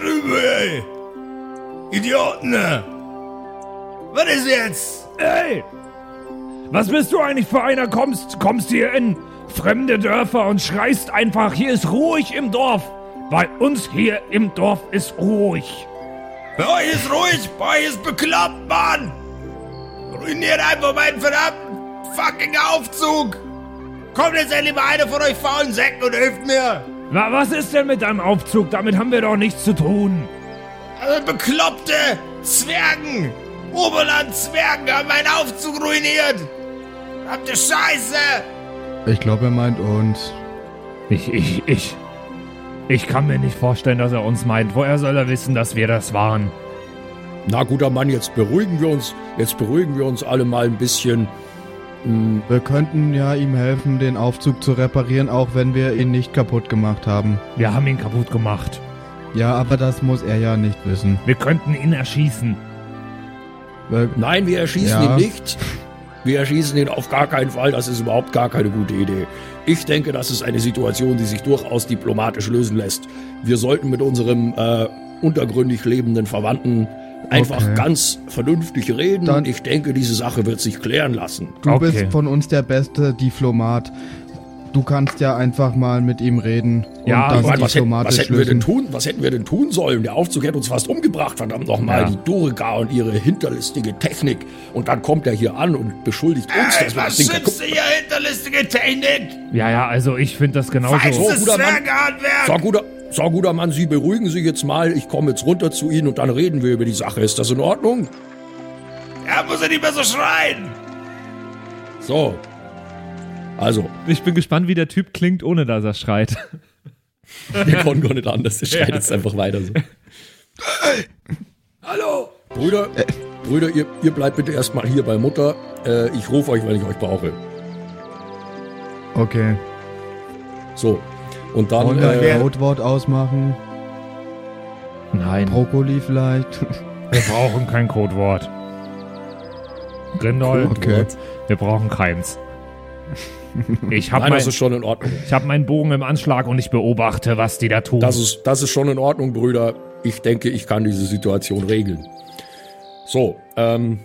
drüben, ey! Idioten! Was ist jetzt? Ey! Was bist du eigentlich für einer? Kommst, kommst hier in fremde Dörfer und schreist einfach, hier ist ruhig im Dorf. Bei uns hier im Dorf ist ruhig. Bei euch ist ruhig, bei euch ist bekloppt, Mann! Ruiniert einfach meinen verdammten fucking Aufzug! Kommt jetzt endlich mal einer von euch faulen Säcken und hilft mir! Na, was ist denn mit deinem Aufzug? Damit haben wir doch nichts zu tun. Also bekloppte Zwergen! Oberland-Zwergen haben meinen Aufzug ruiniert! Habt ihr Scheiße! Ich glaube, er meint uns. Ich, ich, ich. Ich kann mir nicht vorstellen, dass er uns meint. Woher soll er wissen, dass wir das waren? Na guter Mann, jetzt beruhigen wir uns, jetzt beruhigen wir uns alle mal ein bisschen. Hm, Wir könnten ja ihm helfen, den Aufzug zu reparieren, auch wenn wir ihn nicht kaputt gemacht haben. Wir haben ihn kaputt gemacht. Ja, aber das muss er ja nicht wissen. Wir könnten ihn erschießen. Wir- Nein, wir erschießen Ja. ihn nicht. Wir erschießen ihn auf gar keinen Fall. Das ist überhaupt gar keine gute Idee. Ich denke, das ist eine Situation, die sich durchaus diplomatisch lösen lässt. Wir sollten mit unserem äh, untergründig lebenden Verwandten einfach Okay. ganz vernünftig reden. Dann- ich denke, diese Sache wird sich klären lassen. Du Okay. bist von uns der beste Diplomat. Du kannst ja einfach mal mit ihm reden und Ja, das Ich meine, was, hätten, diplomatisch was hätten wir denn tun? Was hätten wir denn tun sollen? Der Aufzug hätte uns fast umgebracht, verdammt nochmal. Ja. Die Dorica und ihre hinterlistige Technik. Und dann kommt er hier an und beschuldigt uns, Ey, dass wir das was Ding du hier hinterlistige Technik? Ja, ja, also ich finde das genauso. Feinstes guter Mann. So, guter, so, guter Mann, Sie beruhigen sich jetzt mal. Ich komme jetzt runter zu Ihnen und dann reden wir über die Sache. Ist das in Ordnung? Er muss ja nicht mehr so schreien! So. Also, Ich bin gespannt, wie der Typ klingt, ohne dass er schreit. wir konnten gar nicht anders. Der schreit jetzt einfach weiter so. Hallo! Brüder, Brüder, ihr, ihr bleibt bitte erstmal hier bei Mutter. Äh, ich rufe euch, wenn ich euch brauche. Okay. So. Und dann. Wollen wir Äh, ein Codewort ausmachen? Nein, Brokkoli vielleicht? wir brauchen kein Codewort. Grindol, Okay. wir brauchen keins. Ich habe nein, mein, das ist schon in Ordnung. ich hab meinen Bogen im Anschlag und ich beobachte, was die da tun. Das ist, das ist schon in Ordnung, Brüder. Ich denke, ich kann diese Situation regeln. So, ähm,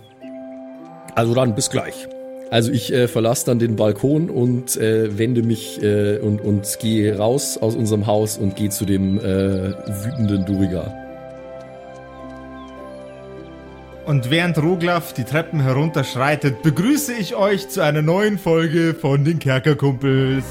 also dann bis gleich. Also ich äh, verlasse dann den Balkon und äh, wende mich äh, und, und gehe raus aus unserem Haus und gehe zu dem äh, wütenden Duriga. Und während Roglaf die Treppen herunterschreitet, begrüße ich euch zu einer neuen Folge von den Kerkerkumpels.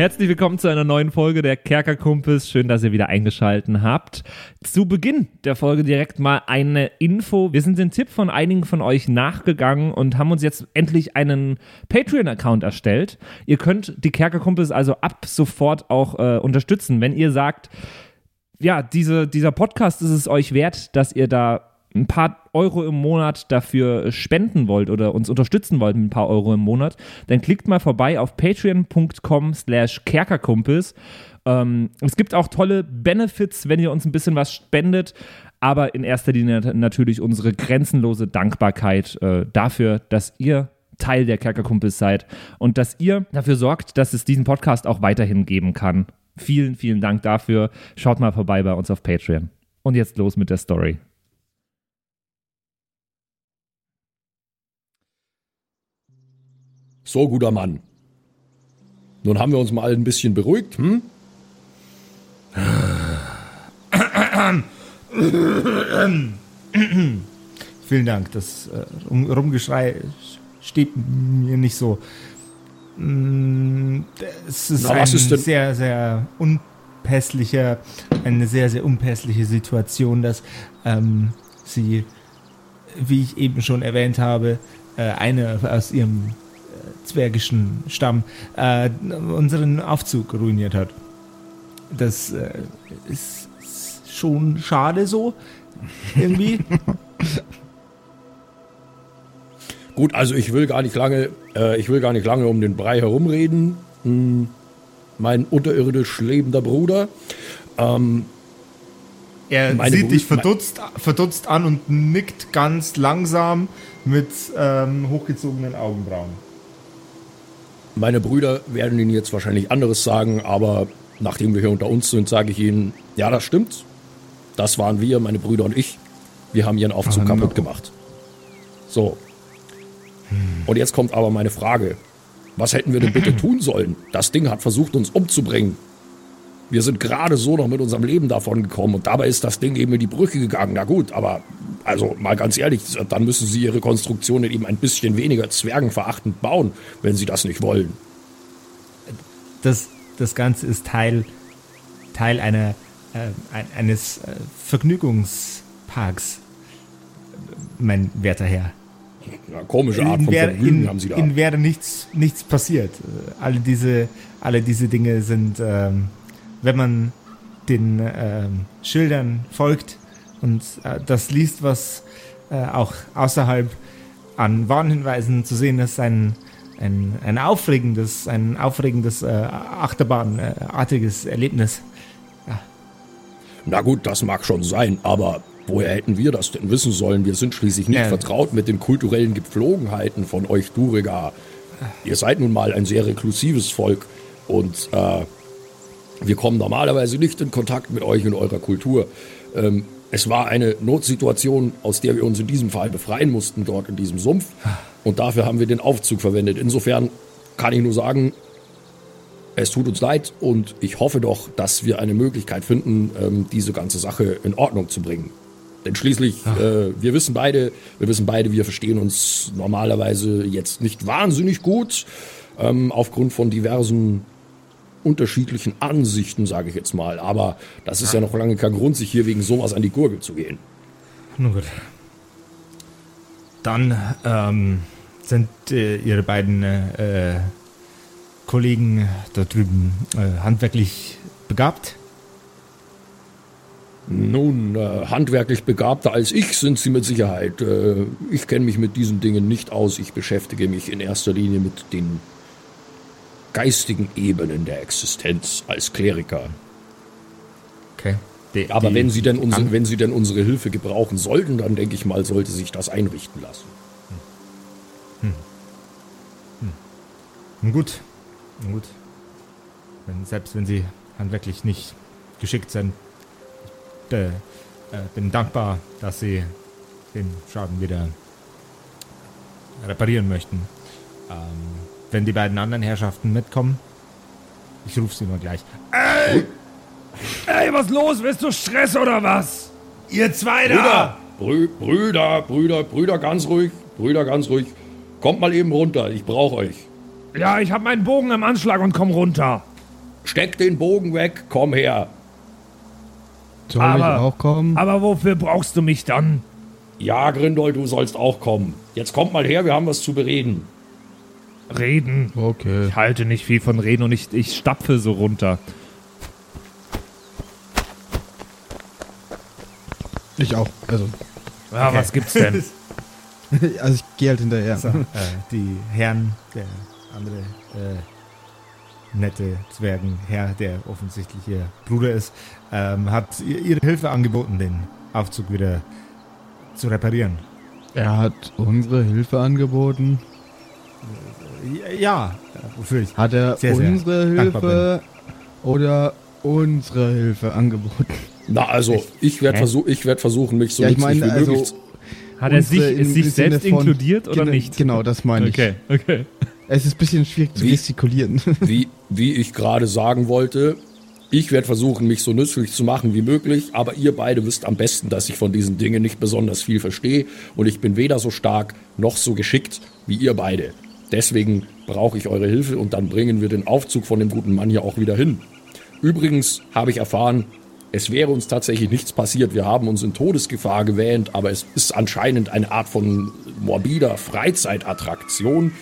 Herzlich willkommen zu einer neuen Folge der Kerkerkumpels. Schön, dass ihr wieder eingeschalten habt. Zu Beginn der Folge direkt mal eine Info. Wir sind den Tipp von einigen von euch nachgegangen und haben uns jetzt endlich einen Patreon-Account erstellt. Ihr könnt die Kerkerkumpels also ab sofort auch äh, unterstützen, wenn ihr sagt, ja, diese, dieser Podcast ist es euch wert, dass ihr da ein paar Euro im Monat dafür spenden wollt oder uns unterstützen wollt mit ein paar Euro im Monat, dann klickt mal vorbei auf patreon.com slash kerkerkumpels. Ähm, es gibt auch tolle Benefits, wenn ihr uns ein bisschen was spendet, aber in erster Linie natürlich unsere grenzenlose Dankbarkeit äh, dafür, dass ihr Teil der Kerkerkumpels seid und dass ihr dafür sorgt, dass es diesen Podcast auch weiterhin geben kann. Vielen, vielen Dank dafür. Schaut mal vorbei bei uns auf Patreon. Und jetzt los mit der Story. So, guter Mann. Nun haben wir uns mal ein bisschen beruhigt, hm? Vielen Dank, das äh, Rum Rumgeschrei steht mir nicht so. Mm, Es ist Na, ein ist sehr, sehr unpässlicher, eine sehr, sehr unpässliche Situation, dass ähm, sie, wie ich eben schon erwähnt habe, äh, eine aus ihrem zwergischen Stamm äh, unseren Aufzug ruiniert hat. Das äh, ist schon schade so, irgendwie. Gut, also ich will gar nicht lange, äh, ich will gar nicht lange um den Brei herumreden. Hm, mein unterirdisch lebender Bruder. Ähm, Er sieht Brü- dich verdutzt, verdutzt an und nickt ganz langsam mit ähm, hochgezogenen Augenbrauen. Meine Brüder werden Ihnen jetzt wahrscheinlich anderes sagen, aber nachdem wir hier unter uns sind, sage ich Ihnen, ja, das stimmt. Das waren wir, meine Brüder und ich. Wir haben Ihren Aufzug Ah, kaputt no. gemacht. So. Und jetzt kommt aber meine Frage. Was hätten wir denn bitte tun sollen? Das Ding hat versucht, uns umzubringen. Wir sind gerade so noch mit unserem Leben davon gekommen und dabei ist das Ding eben in die Brüche gegangen. Na gut, aber also mal ganz ehrlich, dann müssen Sie Ihre Konstruktionen eben ein bisschen weniger zwergenverachtend bauen, wenn Sie das nicht wollen. Das, das Ganze ist Teil, Teil einer, äh, ein, eines äh, Vergnügungsparks, mein werter Herr. Eine komische Art Ihnen von wäre, Vergnügen Ihnen, haben Sie da. Ihnen wäre nichts, nichts passiert. Äh, Alle diese, alle diese Dinge sind, ähm, wenn man den ähm, Schildern folgt und äh, das liest, was äh, auch außerhalb an Warnhinweisen zu sehen ist, ein, ein, ein aufregendes, ein aufregendes äh, Achterbahnartiges Erlebnis. Na gut, das mag schon sein, aber woher hätten wir das denn wissen sollen? Wir sind schließlich nicht Ja. vertraut mit den kulturellen Gepflogenheiten von euch Duriga. Ihr seid nun mal ein sehr reklusives Volk und äh, wir kommen normalerweise nicht in Kontakt mit euch und eurer Kultur. Ähm, es war eine Notsituation, aus der wir uns in diesem Fall befreien mussten, dort in diesem Sumpf. Und dafür haben wir den Aufzug verwendet. Insofern kann ich nur sagen, es tut uns leid und ich hoffe doch, dass wir eine Möglichkeit finden, ähm, diese ganze Sache in Ordnung zu bringen. Denn schließlich, äh, wir wissen beide, wir wissen beide, wir verstehen uns normalerweise jetzt nicht wahnsinnig gut, ähm, aufgrund von diversen unterschiedlichen Ansichten, sage ich jetzt mal. Aber das ist ja noch lange kein Grund, sich hier wegen sowas an die Gurgel zu gehen. Nun gut. Dann ähm, sind äh, Ihre beiden äh, Kollegen da drüben äh, handwerklich begabt. Nun, äh, handwerklich begabter als ich sind sie mit Sicherheit. Äh, ich kenne mich mit diesen Dingen nicht aus. Ich beschäftige mich in erster Linie mit den geistigen Ebenen der Existenz als Kleriker. Okay. Die, Aber die- wenn sie denn unsere, wenn sie denn unsere Hilfe gebrauchen sollten, dann denke ich mal, sollte sich das einrichten lassen. Nun gut. Nun gut. Wenn, selbst wenn Sie handwerklich nicht geschickt sind, ich äh, äh, bin dankbar, dass Sie den Schaden wieder reparieren möchten. Ähm, wenn die beiden anderen Herrschaften mitkommen, ich rufe sie mal gleich. Ey, was los? Willst du Stress oder was? Ihr zwei Brüder, da! Brü Brüder, Brüder, Brüder, ganz ruhig, Brüder, ganz ruhig. Kommt mal eben runter, ich brauche euch. Ja, ich hab meinen Bogen im Anschlag und komm runter. Steck den Bogen weg, komm her. Soll Aber- ich auch kommen? Aber wofür brauchst du mich dann? Ja, Grindol, du sollst auch kommen. Jetzt kommt mal her, wir haben was zu bereden. Reden. Okay. Ich halte nicht viel von Reden und ich, ich stapfe so runter. Ich auch. Also, Ja, was gibt's denn? also ich gehe halt hinterher. So, äh, die Herren, der andere äh, nette Zwergenherr, der offensichtlich ihr Bruder ist, ähm, hat ihr- ihre Hilfe angeboten, den Aufzug wieder zu reparieren. Er hat unsere Hilfe angeboten. Ja, wofür ich. Hat er Sehr, sehr unsere dankbar Hilfe oder unsere Hilfe angeboten? Na, also, ich werde versuch, ich werd versuchen, mich so Ja, ich nützlich meine, wie also- möglich Hat er sich, im sich selbst von- inkludiert oder Genau- nicht? Genau, das meine ich. Okay, okay. Es ist ein bisschen schwierig zu Wie- gestikulieren. wie, wie ich gerade sagen wollte, ich werde versuchen, mich so nützlich zu machen wie möglich, aber ihr beide wisst am besten, dass ich von diesen Dingen nicht besonders viel verstehe und ich bin weder so stark noch so geschickt wie ihr beide. Deswegen brauche ich eure Hilfe und dann bringen wir den Aufzug von dem guten Mann hier auch wieder hin. Übrigens habe ich erfahren, es wäre uns tatsächlich nichts passiert. Wir haben uns in Todesgefahr gewähnt, aber es ist anscheinend eine Art von morbider Freizeitattraktion.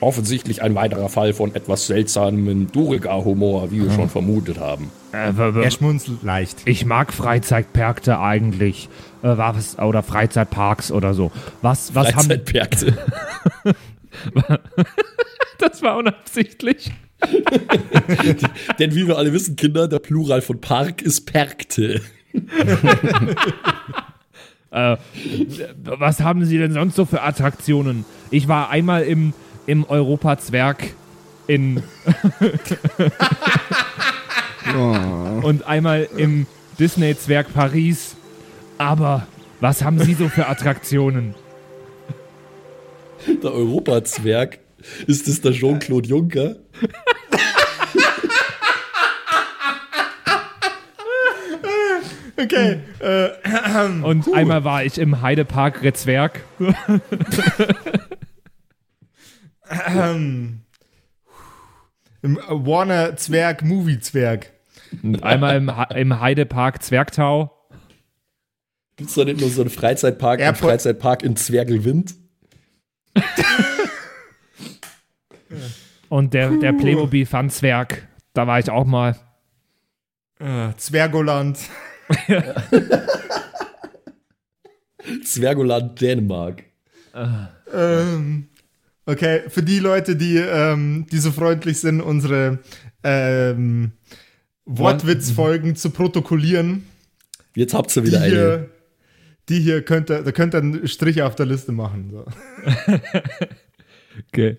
offensichtlich ein weiterer Fall von etwas seltsamem Duriga-Humor, wie wir schon vermutet haben. Äh, Er schmunzelt leicht. ich mag Freizeitmärkte eigentlich. Äh, was, oder Freizeitparks oder so. Was, was haben. Das war unabsichtlich. Denn wie wir alle wissen, Kinder, der Plural von Park ist Perkte. Äh, was haben Sie denn sonst so für Attraktionen? Ich war einmal im, im Europa-Zwerg in. und einmal im Disney-Zwerg Paris. Aber was haben Sie so für Attraktionen? Der Europazwerg. Ist das der Jean-Claude Juncker? Okay. Äh, Und einmal war ich im Heidepark Rezwerg. ähm, Im Warner Zwerg Movie Zwerg. Und einmal im, im Heidepark Zwergtau. Gibt es da nicht nur so einen Freizeitpark, einen Airport- Freizeitpark in Zwergelwind? Und der, der Playmobil Fun Zwerg. Da war ich auch mal. Äh, Zwergoland. Zwergoland Dänemark. Ähm, okay, für die Leute, die, ähm, die so freundlich sind, unsere ähm, Wortwitzfolgen zu protokollieren, Jetzt habt ihr die wieder eine. Hier, die hier könnt ihr, da könnt ihr einen Strich auf der Liste machen. So. Okay.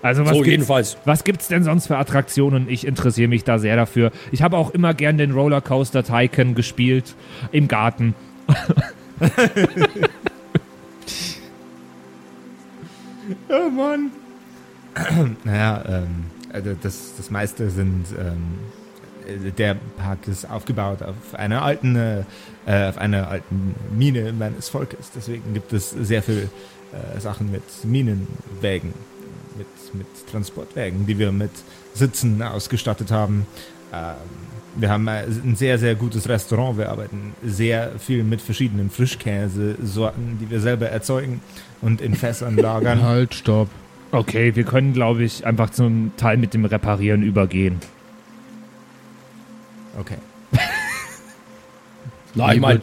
Also was So, gibt's, jedenfalls. was gibt's denn sonst für Attraktionen? Ich interessiere mich da sehr dafür. Ich habe auch immer gern den Rollercoaster Tycoon gespielt im Garten. Oh Mann. naja, ähm, also das, das meiste sind, ähm, äh, der Park ist aufgebaut auf einer alten, äh, äh, auf einer alten Mine meines Volkes. Deswegen gibt es sehr viel äh, Sachen mit Minenwägen, mit, mit Transportwägen, die wir mit Sitzen ausgestattet haben. Ähm, wir haben äh, ein sehr, sehr gutes Restaurant. Wir arbeiten sehr viel mit verschiedenen Frischkäsesorten, die wir selber erzeugen und in Fässern lagern. Halt, stopp. Okay, wir können, glaube ich, einfach zum Teil mit dem Reparieren übergehen. Okay. Na, ich meine,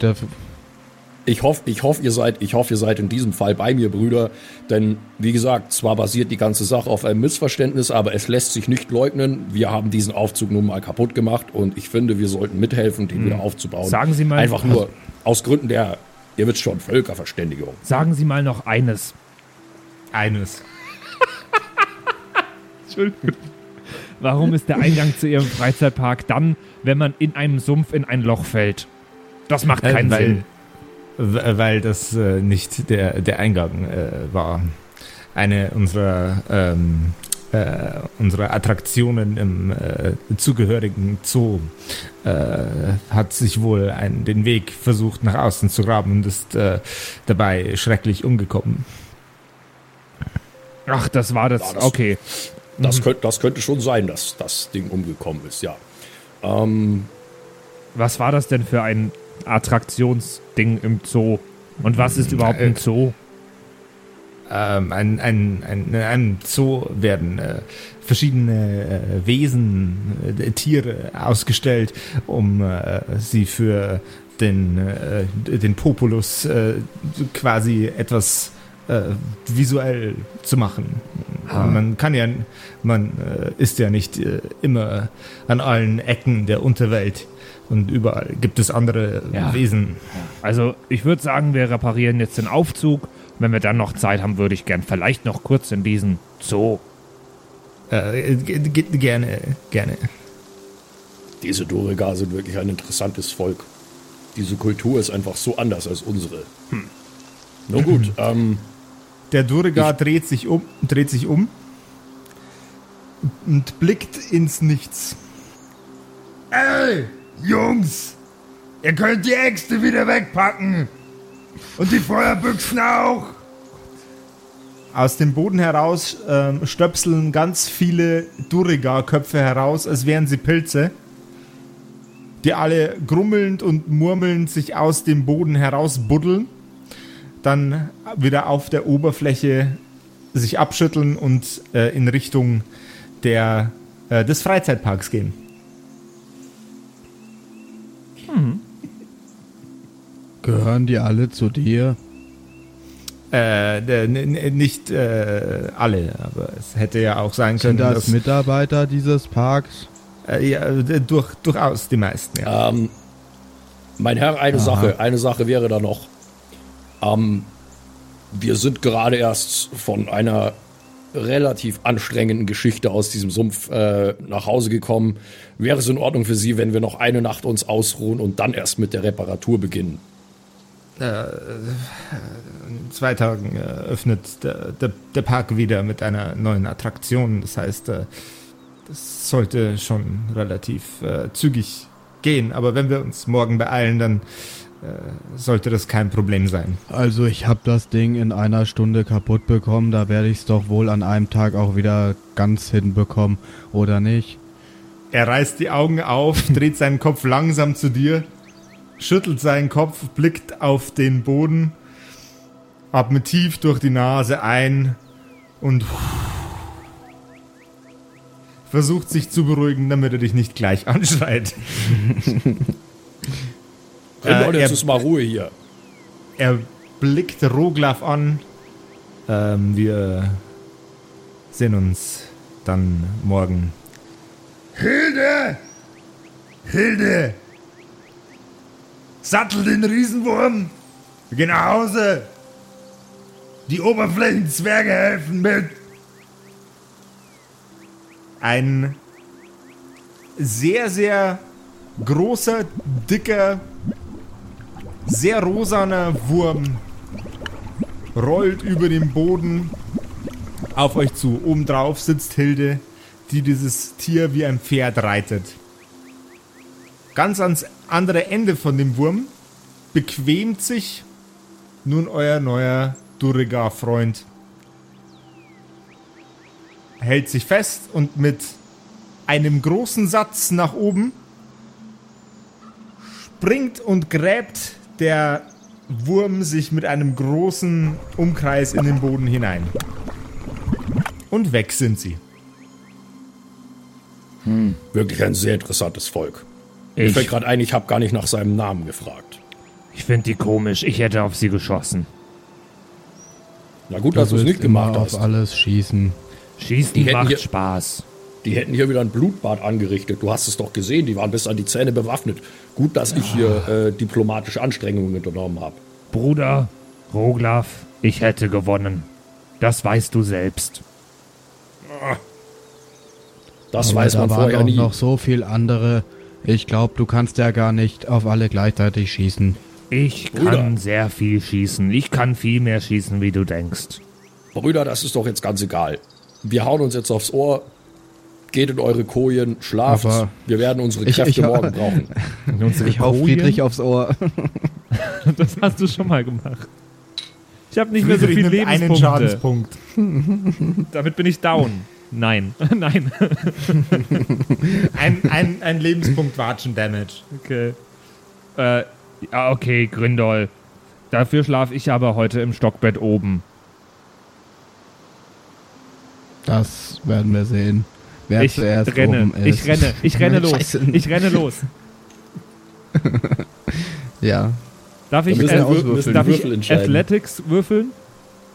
ich hoffe, ich hoffe, ihr seid, ich hoffe, ihr seid in diesem Fall bei mir, Brüder. Denn, wie gesagt, zwar basiert die ganze Sache auf einem Missverständnis, aber es lässt sich nicht leugnen. Wir haben diesen Aufzug nun mal kaputt gemacht und ich finde, wir sollten mithelfen, den wieder aufzubauen. Sagen Sie mal- Einfach nur aus Gründen der, ihr wisst schon, Völkerverständigung. Sagen Sie mal noch eines. Eines. Entschuldigung. Warum ist der Eingang zu Ihrem Freizeitpark dann, wenn man in einem Sumpf in ein Loch fällt? Das macht keinen weil, Sinn. w- Weil das äh, nicht der, der Eingang äh, war. Eine unserer, ähm, äh, unserer Attraktionen im äh, zugehörigen Zoo äh, hat sich wohl ein, den Weg versucht nach außen zu graben und ist äh, dabei schrecklich umgekommen. Ach, das war das. War das- Okay. Das, könnte, das könnte schon sein, dass das Ding umgekommen ist, ja. Ähm, Was war das denn für ein Attraktionsding im Zoo? Und was ist überhaupt ein Zoo? ähm, ein, ein, ein, in einem Zoo werden äh, verschiedene äh, Wesen, äh, Tiere ausgestellt, um äh, sie für den, äh, den Populus äh, quasi etwas äh, visuell zu machen. Man kann ja, man äh, ist ja nicht äh, immer an allen Ecken der Unterwelt und überall gibt es andere Ja. Wesen. Also, ich würde sagen, wir reparieren jetzt den Aufzug. Wenn wir dann noch Zeit haben, würde ich gern vielleicht noch kurz in diesen Zoo. Äh, gerne, gerne. diese Doriga sind wirklich ein interessantes Volk. Diese Kultur ist einfach so anders als unsere. Hm. Na gut, ähm, Der Durga dreht sich um, dreht sich um und blickt ins Nichts. Ey, Jungs, ihr könnt die Äxte wieder wegpacken. Und die Feuerbüchsen auch. Aus dem Boden heraus ähm, stöpseln ganz viele Duriga-Köpfe heraus, als wären sie Pilze, die alle grummelnd und murmelnd sich aus dem Boden herausbuddeln, dann wieder auf der Oberfläche sich abschütteln und äh, in Richtung der, äh, des Freizeitparks gehen. Gehören die alle zu dir? Äh, nicht äh, alle, aber es hätte ja auch sein können, Sind das dass Mitarbeiter dieses Parks? äh, ja, durch, durchaus die meisten. Ja. Ähm, mein Herr, eine Sache, eine Sache wäre da noch. Ähm, wir sind gerade erst von einer relativ anstrengenden Geschichte aus diesem Sumpf äh, nach Hause gekommen. Wäre es in Ordnung für Sie, wenn wir noch eine Nacht uns ausruhen und dann erst mit der Reparatur beginnen? In zwei Tagen äh, öffnet der, der, der Park wieder mit einer neuen Attraktion. Das heißt, äh, das sollte schon relativ äh, zügig gehen. Aber wenn wir uns morgen beeilen, dann äh, sollte das kein Problem sein. Also ich habe das Ding in einer Stunde kaputt bekommen, da werde ich es doch wohl an einem Tag auch wieder ganz hinbekommen, oder nicht? Er reißt die Augen auf, dreht seinen Kopf langsam zu dir, schüttelt seinen Kopf, blickt auf den Boden, atmet tief durch die Nase ein und versucht sich zu beruhigen, damit er dich nicht gleich anschreit. Hey, Äh, Leute, er- jetzt ist mal Ruhe hier. Er blickt Roglaf an. Ähm, wir sehen uns dann morgen. Hilde! Hilde! Sattel den Riesenwurm! Wir gehen nach Hause! Die Oberflächenzwerge helfen mit! Ein sehr, sehr großer, dicker, sehr rosaner Wurm rollt über den Boden auf euch zu. Obendrauf sitzt Hilde, die dieses Tier wie ein Pferd reitet. Ganz ans andere Ende von dem Wurm bequemt sich nun euer neuer Durigar-Freund. Hält sich fest und mit einem großen Satz nach oben springt und gräbt der Wurm sich mit einem großen Umkreis in den Boden hinein. Und weg sind sie. Wirklich ein sehr interessantes Volk. Mir Ich, fällt gerade ein, ich habe gar nicht nach seinem Namen gefragt. ich finde die komisch. Ich hätte auf sie geschossen. Na gut, dass du es nicht gemacht immer hast. auf alles schießen. Schießen Die macht hier- Spaß. Die hätten hier wieder ein Blutbad angerichtet. Du hast es doch gesehen, die waren bis an die Zähne bewaffnet. Gut, dass ich hier äh, diplomatische Anstrengungen unternommen habe. Bruder, Roglaf, ich hätte gewonnen. Das weißt du selbst. Das Aber weiß da man waren vorher auch nie. noch so viel andere. Ich glaube, du kannst ja gar nicht auf alle gleichzeitig schießen. Ich Bruder. kann sehr viel schießen. Ich kann viel mehr schießen, wie du denkst. Brüder, das ist doch jetzt ganz egal. Wir hauen uns jetzt aufs Ohr, geht in eure Kojen, schlaft. Aber Wir werden unsere ich- Kräfte ich- morgen brauchen. Ich hau? Friedrich aufs Ohr. Das hast du schon mal gemacht. Ich habe nicht mehr so Friedrich viel nimmt einen Lebenspunkte. Schadenspunkt. Damit bin ich down. Nein, nein. Ein, ein, ein Lebenspunkt Watschen-Damage. Okay. Äh, ja, okay, Grindol. Dafür schlafe ich aber heute im Stockbett oben. Das werden wir sehen. Wer Ich zuerst renne, oben ist. ich renne, ich renne los. Scheiße. Ich renne los. Ja. Darf ich, äh, wir Wür- müssen darf Würfel ich. Athletics würfeln?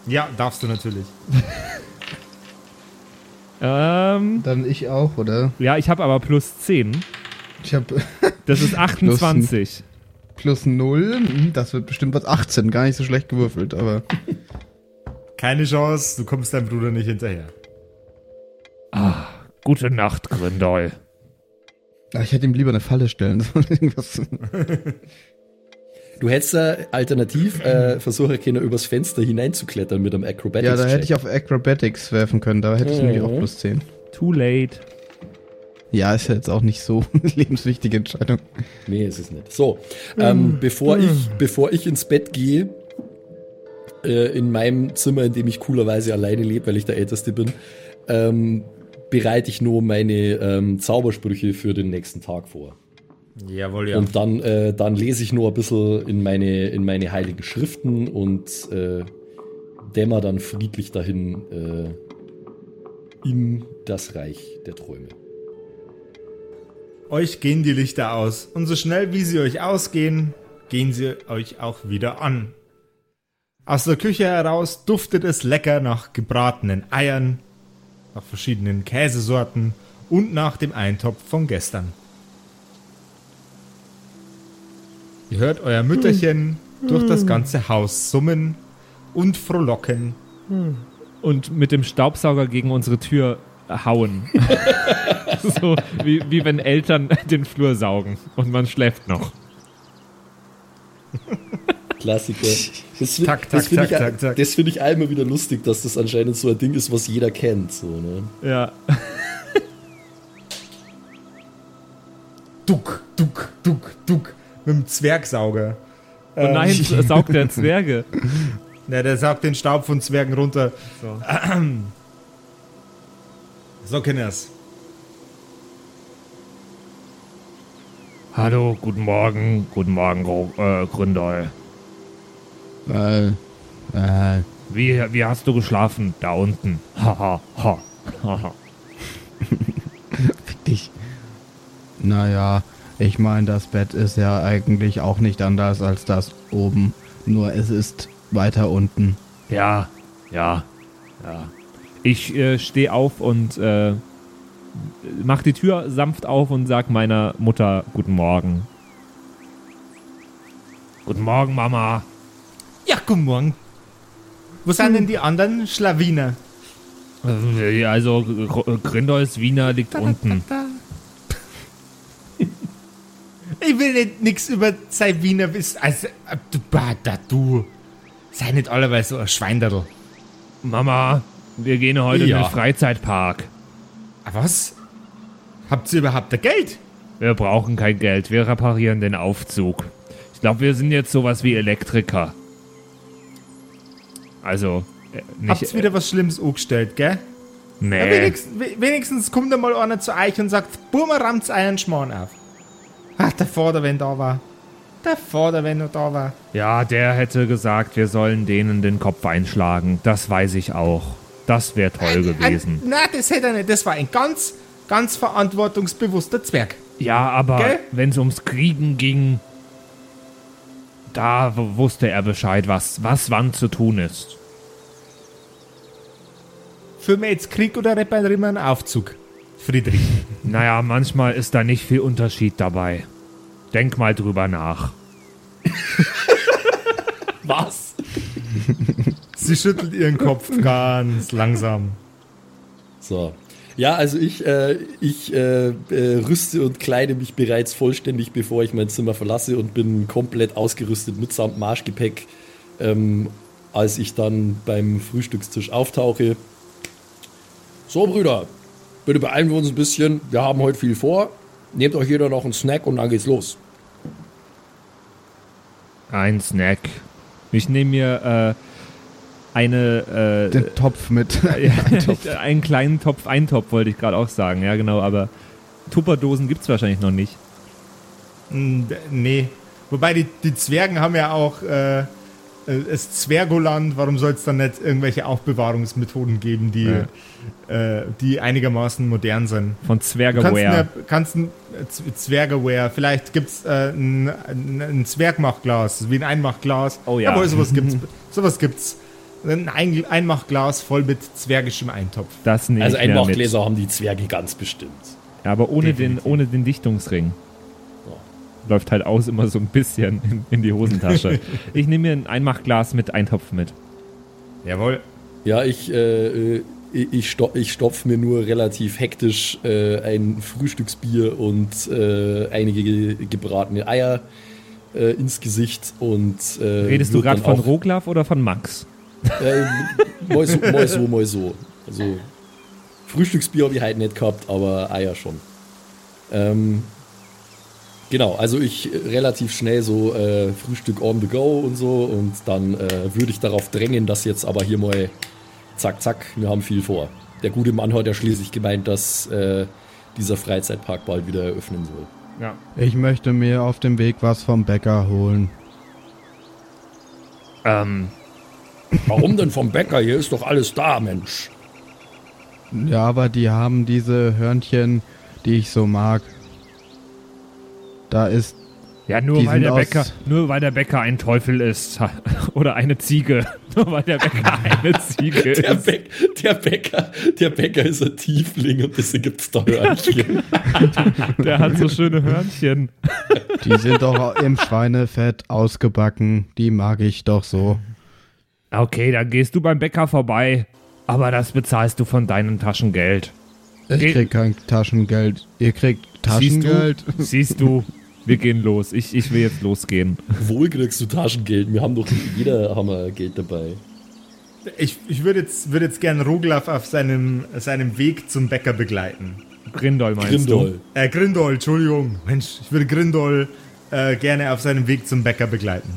Ja, darfst du natürlich. Ähm, Dann ich auch, oder? ja, ich habe aber plus 10. Ich habe Das ist 28. plus 0. Das wird bestimmt was 18. Gar nicht so schlecht gewürfelt, aber. Keine Chance, du kommst deinem Bruder nicht hinterher. Gute Nacht, Grindol. Ah, Ich hätte ihm lieber eine Falle stellen sollen. Irgendwas. Du hättest äh, alternativ äh, versuchen können, übers Fenster hineinzuklettern mit einem Acrobatics. Ja, da hätte ich auf Acrobatics werfen können. Da hätte ich nämlich auch plus 10. Too late. Ja, ist ja jetzt auch nicht so eine lebenswichtige Entscheidung. Nee, ist es nicht. So, ähm, bevor, ich, bevor ich ins Bett gehe, äh, in meinem Zimmer, in dem ich coolerweise alleine lebe, weil ich der Älteste bin, ähm, bereite ich nur meine ähm, Zaubersprüche für den nächsten Tag vor. Jawohl, ja. Und dann, äh, dann lese ich nur ein bisschen in meine, in meine heiligen Schriften und äh, dämmer dann friedlich dahin äh, in das Reich der Träume. Euch gehen die Lichter aus und so schnell wie sie euch ausgehen, gehen sie euch auch wieder an. Aus der Küche heraus duftet es lecker nach gebratenen Eiern, nach verschiedenen Käsesorten und nach dem Eintopf von gestern. Ihr hört euer Mütterchen durch das ganze Haus summen und frohlocken. Und mit dem Staubsauger gegen unsere Tür hauen. so wie, wie wenn Eltern den Flur saugen und man schläft noch. Klassiker. Das, Tak, tak, das finde ich, find ich einmal wieder lustig, dass das anscheinend so ein Ding ist, was jeder kennt. So, ne? Ja. Duck, duck, duck, duck. Mit dem Zwergsauger. Und Oh nein, es saugt der Zwerge. Na, der saugt den Staub von Zwergen runter. So. So, Kinders. Hallo, guten Morgen, guten Morgen, Gro äh, Gründol. Äh, äh, Wie, wie hast du geschlafen? Da unten. Haha, ha, haha. fick dich. Naja, ich meine, das Bett ist ja eigentlich auch nicht anders als das oben. Nur es ist weiter unten. Ja, ja, Ja. Ich äh, stehe auf und äh, mach die Tür sanft auf und sag meiner Mutter Guten Morgen. Guten Morgen, Mama. Ja, guten Morgen. Wo sind denn die anderen Schlawiner? Äh, Also, Gr- Grindols Wiener liegt unten. Ich will nicht nix über sein Wiener wissen. Also, äh, da, du. Sei nicht allerweise so ein Schweinderl. Mama, wir gehen heute Ja. in den Freizeitpark. Ah, Was? Habt ihr überhaupt da Geld? Wir brauchen kein Geld, wir reparieren den Aufzug. Ich glaube, wir sind jetzt sowas wie Elektriker. Also, äh, nicht. Habt ihr wieder was Schlimmes angestellt, gell? nee. Ja, wenigstens, we- wenigstens kommt da mal einer zu euch und sagt, Burma rammt's einen Schmarrn auf. Ach, der Vater, wenn da war. Der Vater, wenn er da war. Ja, der hätte gesagt, wir sollen denen den Kopf einschlagen. Das weiß ich auch. Das wäre toll gewesen. Äh, nein, das hätte er nicht. Das war ein ganz, ganz verantwortungsbewusster Zwerg. Ja, aber wenn es ums Kriegen ging, da wusste er Bescheid, was, was wann zu tun ist. Führen wir jetzt Krieg oder reparieren wir einen Aufzug? Friedrich. Naja, manchmal ist da nicht viel Unterschied dabei. Denk mal drüber nach. Was? Sie schüttelt ihren Kopf ganz langsam. So. Ja, also ich, äh, ich äh, äh, rüste und kleide mich bereits vollständig, bevor ich mein Zimmer verlasse und bin komplett ausgerüstet mitsamt Marschgepäck, ähm, als ich dann beim Frühstückstisch auftauche. So, Brüder, bitte beeilen wir uns ein bisschen. Wir haben heute viel vor. Nehmt euch jeder noch einen Snack und dann geht's los. Ein Snack. Ich nehme mir äh, eine, äh, Den Topf mit. ja, einen kleinen Topf, Eintopf wollte ich gerade auch sagen, ja genau, aber Tupperdosen gibt es wahrscheinlich noch nicht. Hm, Nee. Wobei die, die Zwergen haben ja auch äh, äh, das Zwergoland. Warum soll es dann nicht irgendwelche Aufbewahrungsmethoden geben, die, äh, die einigermaßen modern sind? Von Du kannst, Zwergeware. eine, kannst ein äh, Zwergeware, vielleicht gibt es äh, ein, ein, ein Zwergmachglas, wie ein Einmachglas. Oh ja. Jawohl, sowas gibt's. sowas gibt's. Ein Ein- Einmachglas voll mit zwergischem Eintopf. Das nehme Also ich mir mit. Einmachgläser haben die Zwerge ganz bestimmt. Ja, aber ohne den, ohne den Dichtungsring. Läuft halt aus immer so ein bisschen in, in die Hosentasche. ich nehme mir ein Einmachglas mit Eintopf mit. Jawohl. Ja, ich, äh, äh, ich, stop, ich stopf mir nur relativ hektisch äh, ein Frühstücksbier und äh, einige ge gebratene Eier äh, ins Gesicht und äh, Redest du gerade von Roglaf oder von Max? Äh, mal, so, mal so, mal so. Also Frühstücksbier habe ich halt nicht gehabt, aber Eier schon. Ähm, genau, also ich relativ schnell so äh, Frühstück on the go und so und dann äh, würde ich darauf drängen, dass jetzt aber hier mal zack, zack, wir haben viel vor. Der gute Mann hat ja schließlich gemeint, dass äh, dieser Freizeitpark bald wieder eröffnen soll. Ja. Ich möchte mir auf dem Weg was vom Bäcker holen. Ähm, Warum denn vom Bäcker? Hier ist doch alles da, Mensch. Ja, aber die haben diese Hörnchen, die ich so mag. Da ist. Ja, nur weil der Bäcker, nur weil der Bäcker ein Teufel ist. Oder eine Ziege. Nur weil der Bäcker eine Ziege Der, ist. Bäck, der, Bäcker, der Bäcker ist ein Tiefling und deswegen gibt's da Hörnchen. Der hat so schöne Hörnchen. Die sind doch im Schweinefett ausgebacken. Die mag ich doch so. Okay, dann gehst du beim Bäcker vorbei. Aber das bezahlst du von deinem Taschengeld. Ich Geh- krieg kein Taschengeld. Ihr kriegt Siehst Taschengeld. du? Siehst du? Wir gehen los. Ich, ich will jetzt losgehen. Wohl kriegst du Taschengeld. Wir haben doch jeder wir Geld dabei. Ich, ich würde jetzt, würde jetzt gern Roglaf auf seinem, seinem Weg zum Bäcker begleiten. Grindol meinst Grindol. Äh, Grindol, Entschuldigung. Mensch, ich würde Grindol äh, gerne auf seinem Weg zum Bäcker begleiten.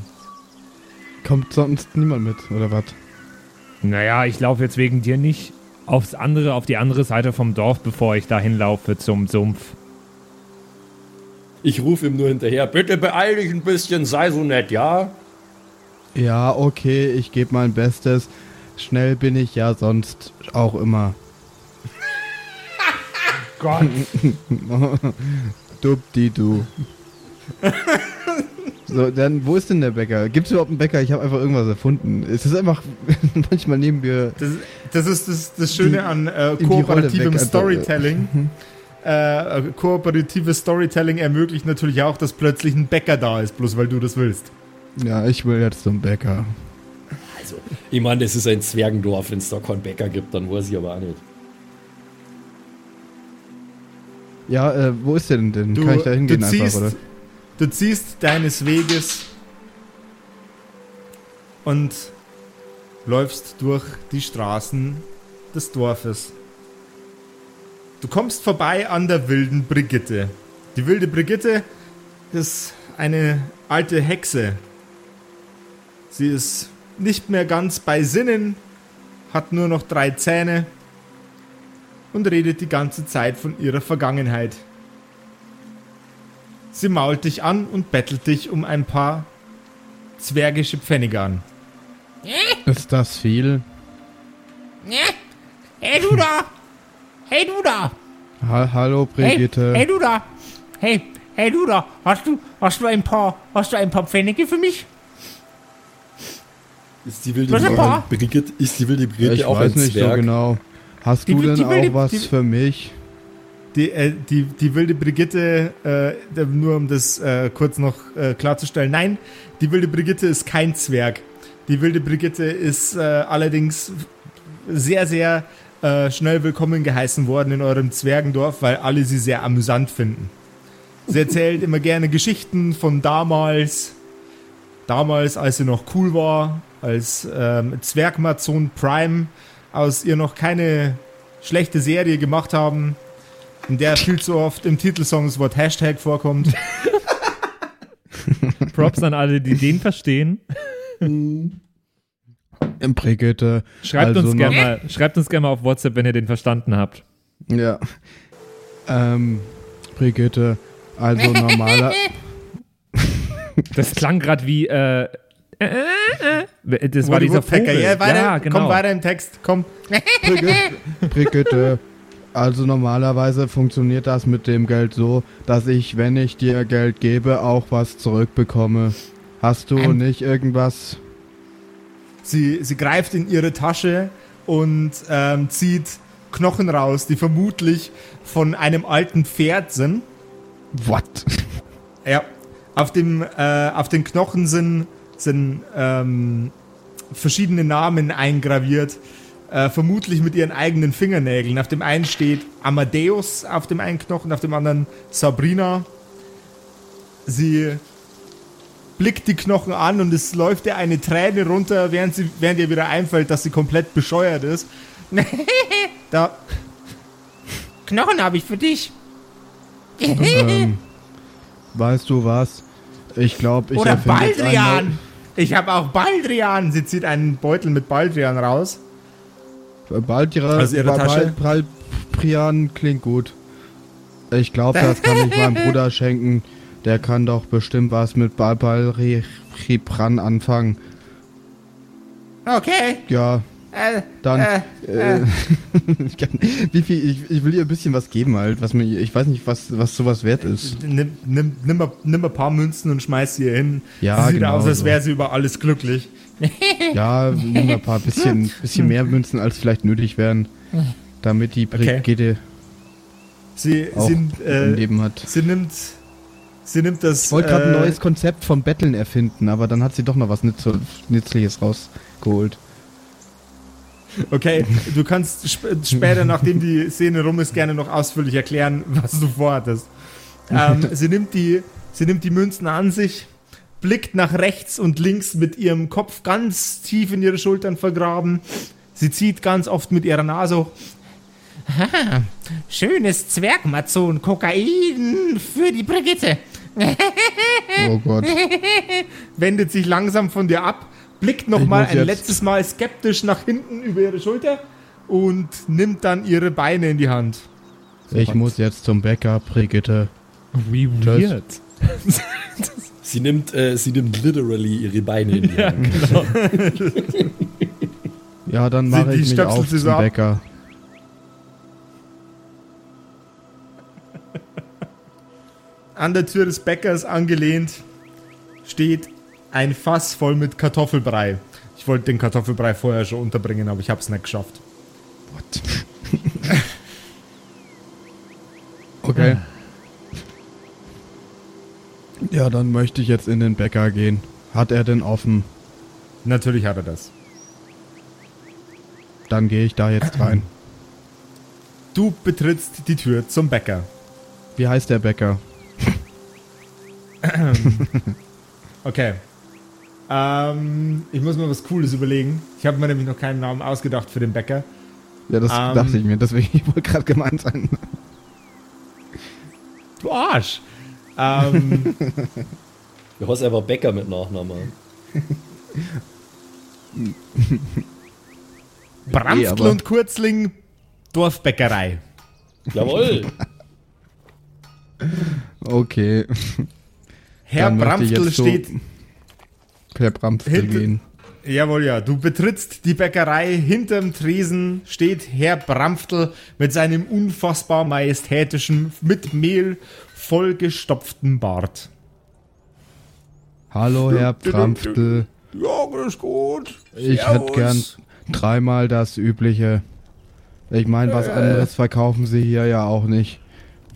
Kommt sonst niemand mit, oder was? du? Naja, ich laufe jetzt wegen dir nicht aufs andere, auf die andere Seite vom Dorf, bevor ich dahin laufe zum Sumpf. Ich rufe ihm nur hinterher, bitte beeil dich ein bisschen, sei so nett, ja? Ja, okay, ich gebe mein Bestes. Schnell bin ich ja sonst auch immer. Gott. Dubdi-du. So, dann, wo ist denn der Bäcker? Gibt es überhaupt einen Bäcker? Ich habe einfach irgendwas erfunden. Es ist einfach, manchmal nehmen wir. Das, das ist das, das Schöne an äh, die kooperativem weg, einfach, Storytelling. Äh, kooperatives Storytelling ermöglicht natürlich auch, dass plötzlich ein Bäcker da ist, bloß weil du das willst. Ja, ich will jetzt zum Bäcker. Also, ich meine, das ist ein Zwergendorf, wenn es da keinen Bäcker gibt, dann weiß ich aber auch nicht. Ja, äh, wo ist der denn denn? Du, Kann ich da hingehen du, einfach, oder? Du ziehst deines Weges und läufst durch die Straßen des Dorfes. Du kommst vorbei an der wilden Brigitte. Die wilde Brigitte ist eine alte Hexe. Sie ist nicht mehr ganz bei Sinnen, hat nur noch drei Zähne und redet die ganze Zeit von ihrer Vergangenheit. Sie mault dich an und bettelt dich um ein paar zwergische Pfennige an. Ist das viel? Hey du da! Hey du da! Ha Hallo, Hey, Brigitte. hey du da! Hey, hey du da! Hast du, hast du ein paar, hast du ein paar Pfennige für mich? Ist die wilde Was ein paar? Brigitte, ist die wilde Brigitte ich auch weiß ein nicht Zwerg? so genau. Hast Die du denn die will- auch was die- für mich? Die, äh, die, die wilde Brigitte, äh, nur um das äh, kurz noch äh, klarzustellen, nein, die wilde Brigitte ist kein Zwerg. Die wilde Brigitte ist äh, allerdings sehr, sehr äh, schnell willkommen geheißen worden in eurem Zwergendorf, weil alle sie sehr amüsant finden. Sie erzählt immer gerne Geschichten von damals, damals, als sie noch cool war, als ähm, Zwergmazon Prime aus ihr noch keine schlechte Serie gemacht haben, in der viel zu oft im Titelsong das Wort Hashtag vorkommt. Props an alle, die den verstehen. Im Brigitte. Schreibt Also uns noch- gerne mal, schreibt uns gerne mal auf WhatsApp, wenn ihr den verstanden habt. Ja. Ähm, Brigitte. Also normaler. Das klang gerade wie, äh, äh, äh, äh. das war Woody dieser Woodpecker. Vogel. Ja, weiter, ja, genau. Komm weiter im Text, komm. Brigitte, Brigitte. Also normalerweise funktioniert das mit dem Geld so, dass ich, wenn ich dir Geld gebe, auch was zurückbekomme. Hast du Ähm. nicht irgendwas? Sie, sie greift in ihre Tasche und ähm, zieht Knochen raus, die vermutlich von einem alten Pferd sind. What? Ja, auf, dem, äh, auf den Knochen sind, sind ähm, verschiedene Namen eingraviert, äh, vermutlich mit ihren eigenen Fingernägeln. Auf dem einen steht Amadeus auf dem einen Knochen, auf dem anderen Sabrina. Sie blickt die Knochen an und es läuft ihr eine Träne runter, während, sie, während ihr wieder einfällt, dass sie komplett bescheuert ist. Da, Knochen habe ich für dich. ähm, weißt du was? Ich glaube, ich Oder Baldrian. Ich habe auch Baldrian. Sie zieht einen Beutel mit Baldrian raus. Neu- Baldrian, Aus ihrer Ba- Tasche? Bal- Baldrian klingt gut. Ich glaube, das kann ich meinem Bruder schenken. Der kann doch bestimmt was mit Balbalribran anfangen. Okay. Ja, dann. äh, Äh, ich kann, wie viel, ich, ich will ihr ein bisschen was geben halt, was mir, ich weiß nicht, was, was sowas wert ist. Nimm, nimm, nimm, mal, nimm ein paar Münzen und schmeiß sie ihr hin. Ja, Sieht genau aus, als so. wäre sie über alles glücklich. Ja, nimm mal ein paar bisschen, bisschen mehr Münzen, als vielleicht nötig wären, damit die Brigitte Sie, auch sie, ein äh, Leben hat. sie nimmt. Sie nimmt das. Ich wollte gerade ein äh, neues Konzept von Betteln erfinden, aber dann hat sie doch noch was Nütz- Nützliches rausgeholt. Okay, du kannst sp später, nachdem die Szene rum ist, gerne noch ausführlich erklären, was du vorhattest. Ähm, sie, nimmt die, sie nimmt die Münzen an sich, blickt nach rechts und links mit ihrem Kopf ganz tief in ihre Schultern vergraben. Sie zieht ganz oft mit ihrer Nase hoch. Haha, schönes Zwergmazon, Kokain für die Brigitte. Oh Gott. wendet sich langsam von dir ab, blickt nochmal ein jetzt- letztes Mal skeptisch nach hinten über ihre Schulter und nimmt dann ihre Beine in die Hand. Ich muss jetzt zum Bäcker, Brigitte. Wie weird. Sie nimmt, äh, sie nimmt literally ihre Beine in die Hand. Ja, dann Sie- mache die ich mich auf zum so ab. Bäcker. An der Tür des Bäckers angelehnt steht ein Fass voll mit Kartoffelbrei. Ich wollte den Kartoffelbrei vorher schon unterbringen, aber ich habe es nicht geschafft. What? okay. Ja, dann möchte ich jetzt in den Bäcker gehen. Hat er denn offen? Natürlich hat er das. Dann gehe ich da jetzt rein. Du betrittst die Tür zum Bäcker. Wie heißt der Bäcker? Okay. Ähm, ich muss mir was Cooles überlegen. Ich habe mir nämlich noch keinen Namen ausgedacht für den Bäcker. Ja, das Ähm. dachte ich mir, deswegen ich wollte gerade gemeint sein. Du Arsch! Ähm, Du hast aber Bäcker mit Nachnamen. Bramftl aber- und Kurzling Dorfbäckerei. Jawohl. Okay. Herr so steht. Per Bramftel gehen. Jawohl, ja. Du betrittst die Bäckerei. Hinterm Tresen steht Herr Bramftl mit seinem unfassbar majestätischen, mit Mehl vollgestopften Bart. Hallo, Herr Bramftel. Ja, grüß gut. Ich hätte gern dreimal das Übliche. Ich meine, was anderes verkaufen Sie hier ja auch nicht.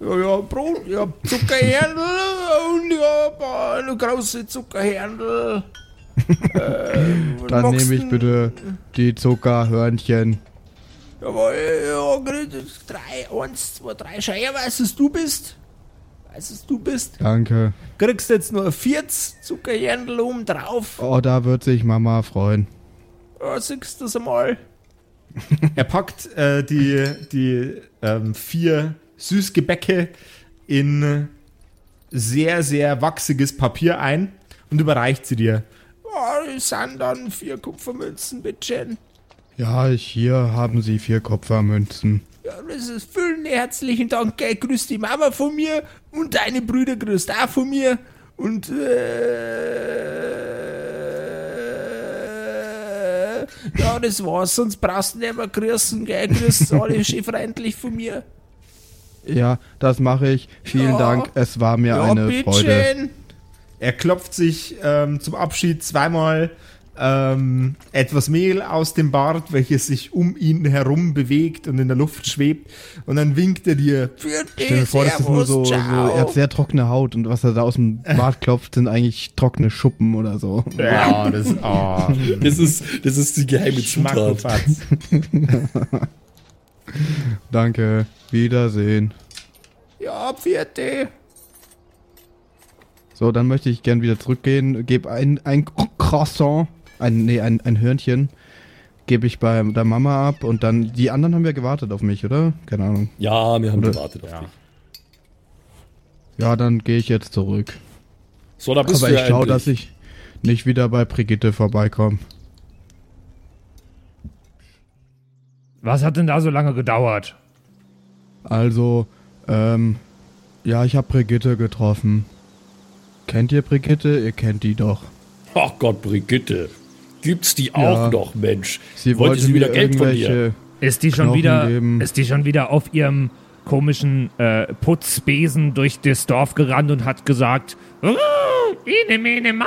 Ja, ja, Brot, ja, Zuckerhändel und ja, eine große Zuckerhändel. Dann nehme ich bitte die Zuckerhörnchen. Jawohl, ja, drei, eins, zwei, drei, schau her, weißt du, du bist? Weißt du, du bist? Danke. Kriegst jetzt nur 40 Zuckerjändel oben drauf. Oh, da wird sich Mama freuen. Ja, siehst du das einmal? Er packt äh, die, die ähm, vier Süßgebäcke in sehr, sehr wachsiges Papier ein und überreicht sie dir. Sind dann vier Kupfermünzen, bitteschön. Ja, ich, hier haben Sie vier Kupfermünzen. Ja, das ist vielen herzlichen Dank, gell. Grüß die Mama von mir und deine Brüder grüßt auch von mir. Und äh, ja, das war's, sonst brauchst du nicht mehr grüßen, gell. Grüß alle schön freundlich von mir. Ja, das mache ich. Vielen Ja. Dank. Es war mir Ja, eine Freude. Er klopft sich ähm, zum Abschied zweimal ähm, etwas Mehl aus dem Bart, welches sich um ihn herum bewegt und in der Luft schwebt. Und dann winkt er dir. Für Stell dir dich, vor, das ist nur so, so, er hat sehr trockene Haut und was er da aus dem Bart klopft, sind eigentlich trockene Schuppen oder so. Ja, das, oh, Das ist, das ist die geheime Zutat. Danke. Wiedersehen. Ja, vierte. So, dann möchte ich gern wieder zurückgehen. Gebe ein, ein Croissant, ein, nee, ein, ein Hörnchen, gebe ich bei der Mama ab und dann, die anderen haben ja gewartet auf mich, oder? Keine Ahnung. Ja, wir haben Oder- gewartet auf Ja. dich. Ja, dann gehe ich jetzt zurück. So, da bist Aber du ich ja schaue, dass ich nicht wieder bei Brigitte vorbeikomme. Was hat denn da so lange gedauert? Also, ähm, ja, ich habe Brigitte getroffen. Kennt ihr Brigitte? Ihr kennt die doch. Ach Gott, Brigitte. Gibt's die Ja. auch noch, Mensch? Sie Wollte wollte sie wieder Geld von dir? irgendwelche Ist die schon Knochen wieder, geben. ist die schon wieder auf ihrem komischen äh, Putzbesen durch das Dorf gerannt und hat gesagt, "Uh, Ine, mene, mai?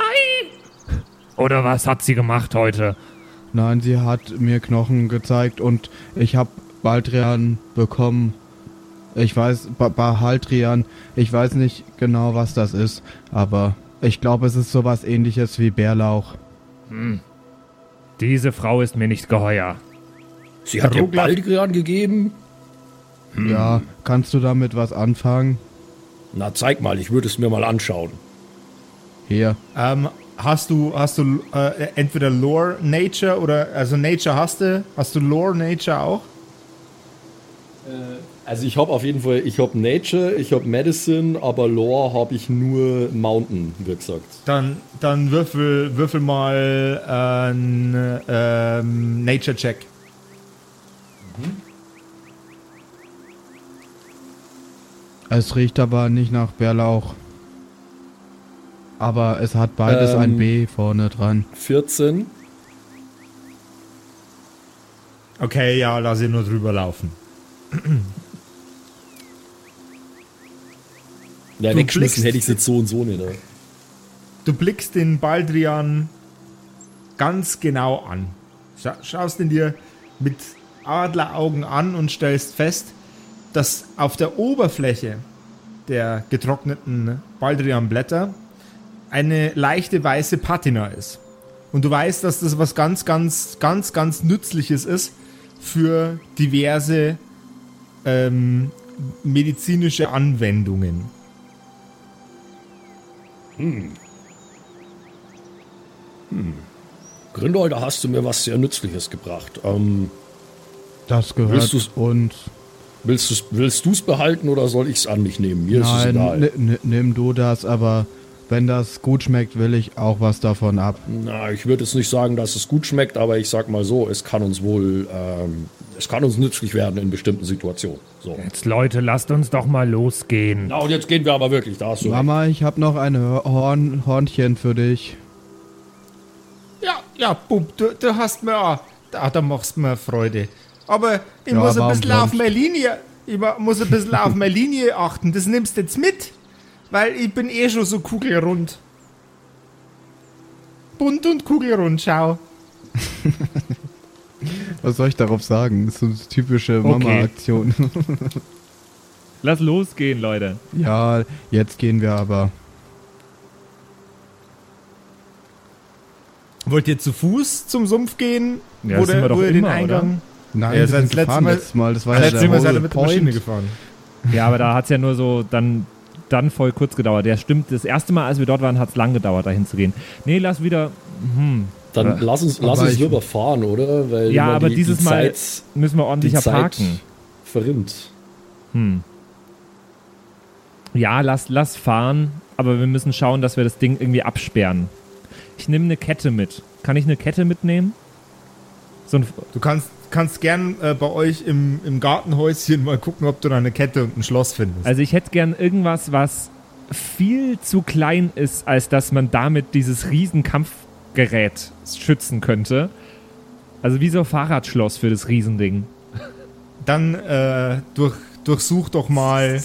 Oder was hat sie gemacht heute? Nein, sie hat mir Knochen gezeigt und ich habe Baldrian bekommen. Ich weiß, ba Bahaldrian, ich weiß nicht genau, was das ist, aber ich glaube, es ist sowas ähnliches wie Bärlauch. Diese Frau ist mir nicht geheuer. Sie hat dir Baldrian gegeben? Ja, kannst du damit was anfangen? Na, zeig mal, ich würde es mir mal anschauen. Hier. Ähm, hast du, hast du äh, entweder Lore Nature oder, also Nature hast du, hast du Lore Nature auch? Also ich habe auf jeden Fall, ich habe Nature, ich habe Medicine, aber Lore habe ich nur Mountain, wie gesagt. Dann, dann würfel, würfel mal äh, einen ähm, Nature Check. Es riecht aber nicht nach Bärlauch. Aber es hat beides Ähm. ein B vorne dran. 14. Okay, ja, lass ihn nur drüber laufen. Ja, Du wegschmissen blickst- hätte ich es jetzt so und so nicht. Ne? Du blickst den Baldrian ganz genau an. Scha schaust ihn dir mit Adleraugen an und stellst fest, dass auf der Oberfläche der getrockneten Baldrianblätter eine leichte weiße Patina ist. Und du weißt, dass das was ganz, ganz, ganz, ganz Nützliches ist für diverse ähm, medizinische Anwendungen. Grindol, da hast du mir was sehr Nützliches gebracht. Ähm, Das gehört Willst du's- und willst du es willst du's behalten oder soll ich es an mich nehmen? Mir ist es nein, egal. ni- ni- nimm du das, aber wenn das gut schmeckt, will ich auch was davon ab. Na, ich würde jetzt nicht sagen, dass es gut schmeckt, aber ich sag mal so, es kann uns wohl, ähm, es kann uns nützlich werden in bestimmten Situationen. So. Jetzt Leute, lasst uns doch mal losgehen. Na, und jetzt gehen wir aber wirklich, da hast du recht. Mama, ich habe noch ein Horn Hornchen für dich. Ja, ja, Bub, du, du hast mir, auch- da, da machst du mir Freude. Aber ich Ja, muss ein bisschen auf meine Linie, ich muss ein bisschen auf meine Linie achten. Das nimmst du jetzt mit, weil ich bin eh schon so kugelrund. Bunt und kugelrund, schau. Was soll ich darauf sagen? Das ist so eine typische Mama-Aktion. Lass losgehen, Leute. ja, jetzt gehen wir aber. Wollt ihr zu Fuß zum Sumpf gehen? Ja, sind wir doch ihr immer, oder? Nein, Ja, sind das letzte Mal- letztes Mal. Das war ja der Mal seid ihr mit der Maschine gefahren. Ja, aber da hat es ja nur so dann, dann voll kurz gedauert. Ja, stimmt. Das erste Mal, als wir dort waren, hat es lang gedauert, dahin zu gehen. Nee, lass wieder. Hm, Dann lass uns, lass uns ich- rüberfahren, oder? Weil Ja, aber die, dieses die Mal Zeit, müssen wir ordentlicher Zeit parken. verrinnt. Hm. Ja, lass, lass fahren, aber wir müssen schauen, dass wir das Ding irgendwie absperren. Ich nehme eine Kette mit. Kann ich eine Kette mitnehmen? So ein, Du kannst, kannst gern äh, bei euch im, im Gartenhäuschen mal gucken, ob du da eine Kette und ein Schloss findest. also ich hätte gern irgendwas, was viel zu klein ist, als dass man damit dieses Riesenkampfgerät schützen könnte. Also wie so ein Fahrradschloss für das Riesending. Dann äh, durch, durchsuch doch mal äh,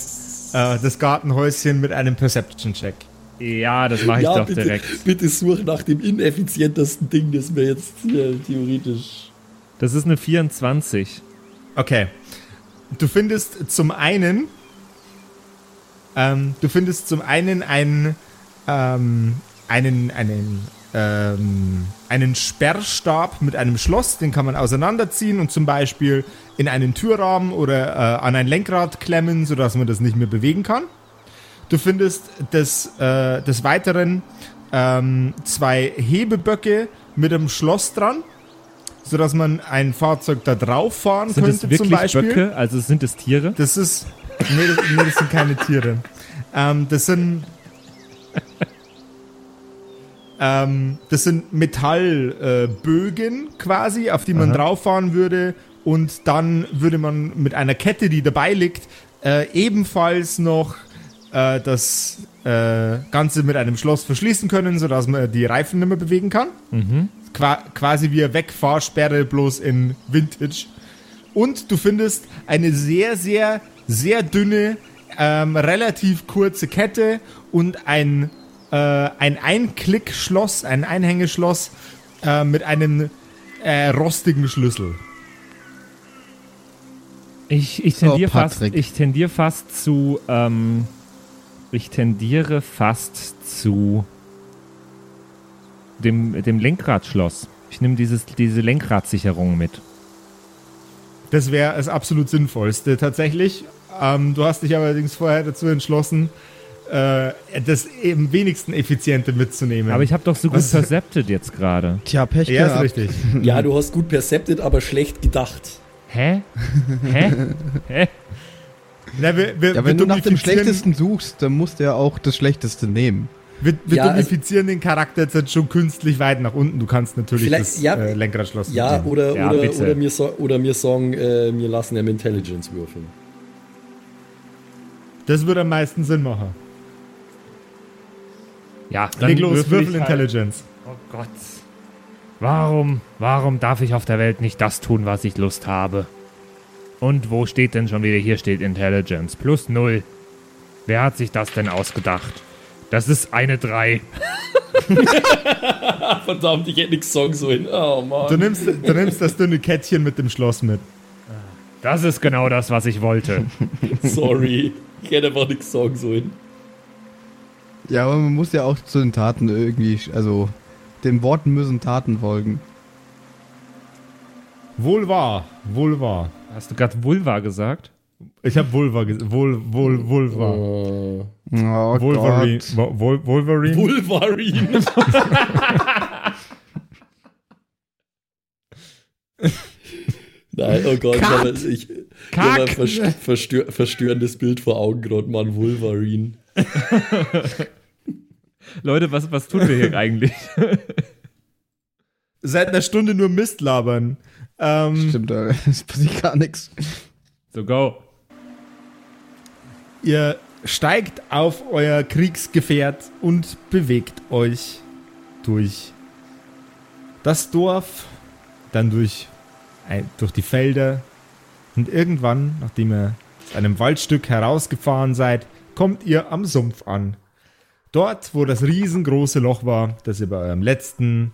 das Gartenhäuschen mit einem Perception-Check. Ja, das mache ich ja, doch bitte, direkt. bitte such nach dem ineffizientesten Ding, das wir jetzt hier theoretisch. Das ist eine 24. Okay. Du findest zum einen, ähm, du findest zum einen einen, ähm, einen, einen, ähm, einen Sperrstab mit einem Schloss, den kann man auseinanderziehen und zum Beispiel in einen Türrahmen oder äh, an ein Lenkrad klemmen, sodass man das nicht mehr bewegen kann. Du findest des, äh, des Weiteren ähm, zwei Hebeböcke mit einem Schloss dran, sodass man ein Fahrzeug da drauf fahren Sind könnte zum wirklich Beispiel. Böcke? Also sind es Tiere? Das ist. Nee, das, nee, das sind keine Tiere. Ähm, das sind. ähm, das sind Metallbögen äh, quasi, auf die man drauffahren würde. Und dann würde man mit einer Kette, die dabei liegt, äh, ebenfalls noch äh, das äh, Ganze mit einem Schloss verschließen können, sodass man die Reifen nicht mehr bewegen kann. qua quasi wie eine Wegfahrsperre, bloß in Vintage. Und du findest eine sehr, sehr, sehr dünne, ähm, relativ kurze Kette und ein, äh, ein Einklickschloss, ein Einhängeschloss äh, mit einem äh, rostigen Schlüssel. Ich, ich tendiere Oh, fast, ich tendiere fast zu, ähm, ich tendiere fast zu dem, dem Lenkradschloss. Ich nehme dieses, diese Lenkradsicherung mit. Das wäre das absolut Sinnvollste tatsächlich. Ähm, du hast dich allerdings vorher dazu entschlossen, äh, das am wenigsten Effiziente mitzunehmen. Aber ich habe doch so gut Was? percepted jetzt gerade. Tja, Pech ja, ist richtig. Ja, du hast gut percepted, aber schlecht gedacht. Hä? Hä? Hä? Na, wir, wir, Ja, wir wenn du nach dem Schlechtesten suchst, dann musst du ja auch das Schlechteste nehmen. Wir, wir Ja, es- duplizieren den Charakter jetzt schon künstlich weit nach unten. Du kannst natürlich das ja, äh, Lenkradschloss Ja, mitnehmen. oder, Ja, oder, oder, mir so, oder mir sagen, äh, wir lassen ihm Intelligence würfeln. Das würde am meisten Sinn machen. Ja, dann Leg los, würfel halt. Intelligence. Oh Gott. Warum, warum darf ich auf der Welt nicht das tun, was ich Lust habe? Und wo steht denn schon wieder? Hier steht Intelligence. Plus null. Wer hat sich das denn ausgedacht? Das ist eine 3. Verdammt, ich hätte nichts sagen sollen. Oh Du Mann. nimmst, du nimmst das dünne Kettchen mit dem Schloss mit. Das ist genau das, was ich wollte. Sorry. Ich hätte einfach nichts sagen sollen. Ja, aber man muss ja auch zu den Taten irgendwie, also den Worten müssen Taten folgen. Wohl wahr, wohl wahr. Hast du gerade Vulva gesagt? Ich habe Vulva gesagt. Wohl, wohl, Vulva. Äh, Oh Wolverine. Gott. Wol- Wolverine. Wolverine. Nein, oh Gott, ich habe ich, ich hab ein verst verstör verstörendes Bild vor Augen gerade, Mann. Wolverine. Leute, was, was tun wir hier eigentlich? Seit einer Stunde nur Mist labern. Ähm, Stimmt, da ist passiert gar nichts. So, go. Ihr steigt auf euer Kriegsgefährt und bewegt euch durch das Dorf, dann durch, durch die Felder und irgendwann, nachdem ihr aus einem Waldstück herausgefahren seid, kommt ihr am Sumpf an. Dort, wo das riesengroße Loch war, das ihr bei eurem letzten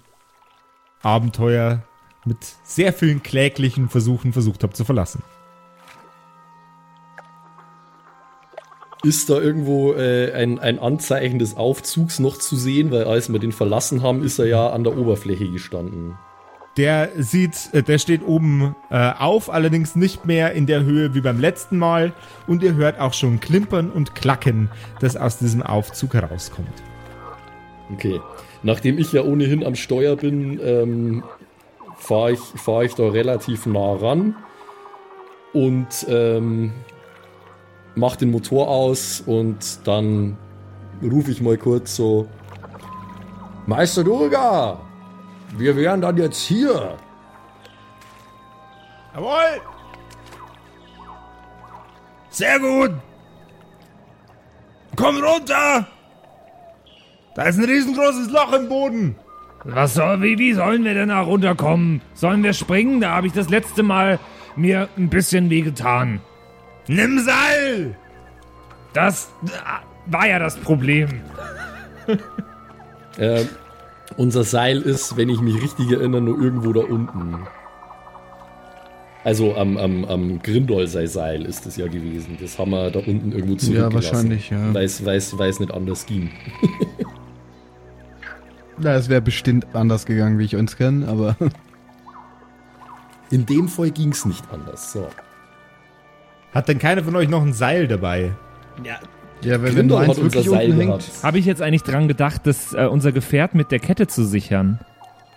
Abenteuer mit sehr vielen kläglichen Versuchen versucht habt zu verlassen. Ist da irgendwo äh, ein, ein Anzeichen des Aufzugs noch zu sehen? Weil als wir den verlassen haben, ist er ja an der Oberfläche gestanden. Der sieht, äh, der steht oben äh, auf, allerdings nicht mehr in der Höhe wie beim letzten Mal. Und ihr hört auch schon Klimpern und Klacken, das aus diesem Aufzug herauskommt. Okay. Nachdem ich ja ohnehin am Steuer bin, ähm, fahre ich, fahr ich da relativ nah ran und ähm, mach den Motor aus und dann rufe ich mal kurz so: Meister Durga, wir wären dann jetzt hier. Jawohl! Sehr gut! Komm runter! Da ist ein riesengroßes Loch im Boden. Was soll, wie, wie sollen wir denn da runterkommen? Sollen wir springen? Da habe ich das letzte Mal mir ein bisschen weh getan. Nimm Seil! Das äh, war ja das Problem. Äh, unser Seil ist, wenn ich mich richtig erinnere, nur irgendwo da unten. Also am, am, am Grindolsei-Seil ist es ja gewesen. Das haben wir da unten irgendwo zurückgelassen. wahrscheinlich, ja. Weil es, nicht anders ging. Ja, es wäre bestimmt anders gegangen, wie ich uns kenne, aber In dem Fall ging es nicht anders. So. Hat denn keiner von euch noch ein Seil dabei? Ja, ja, wenn, wenn Grindol eins wirklich Seil hängt. Habe ich jetzt eigentlich dran gedacht, dass äh, unser Gefährt mit der Kette zu sichern?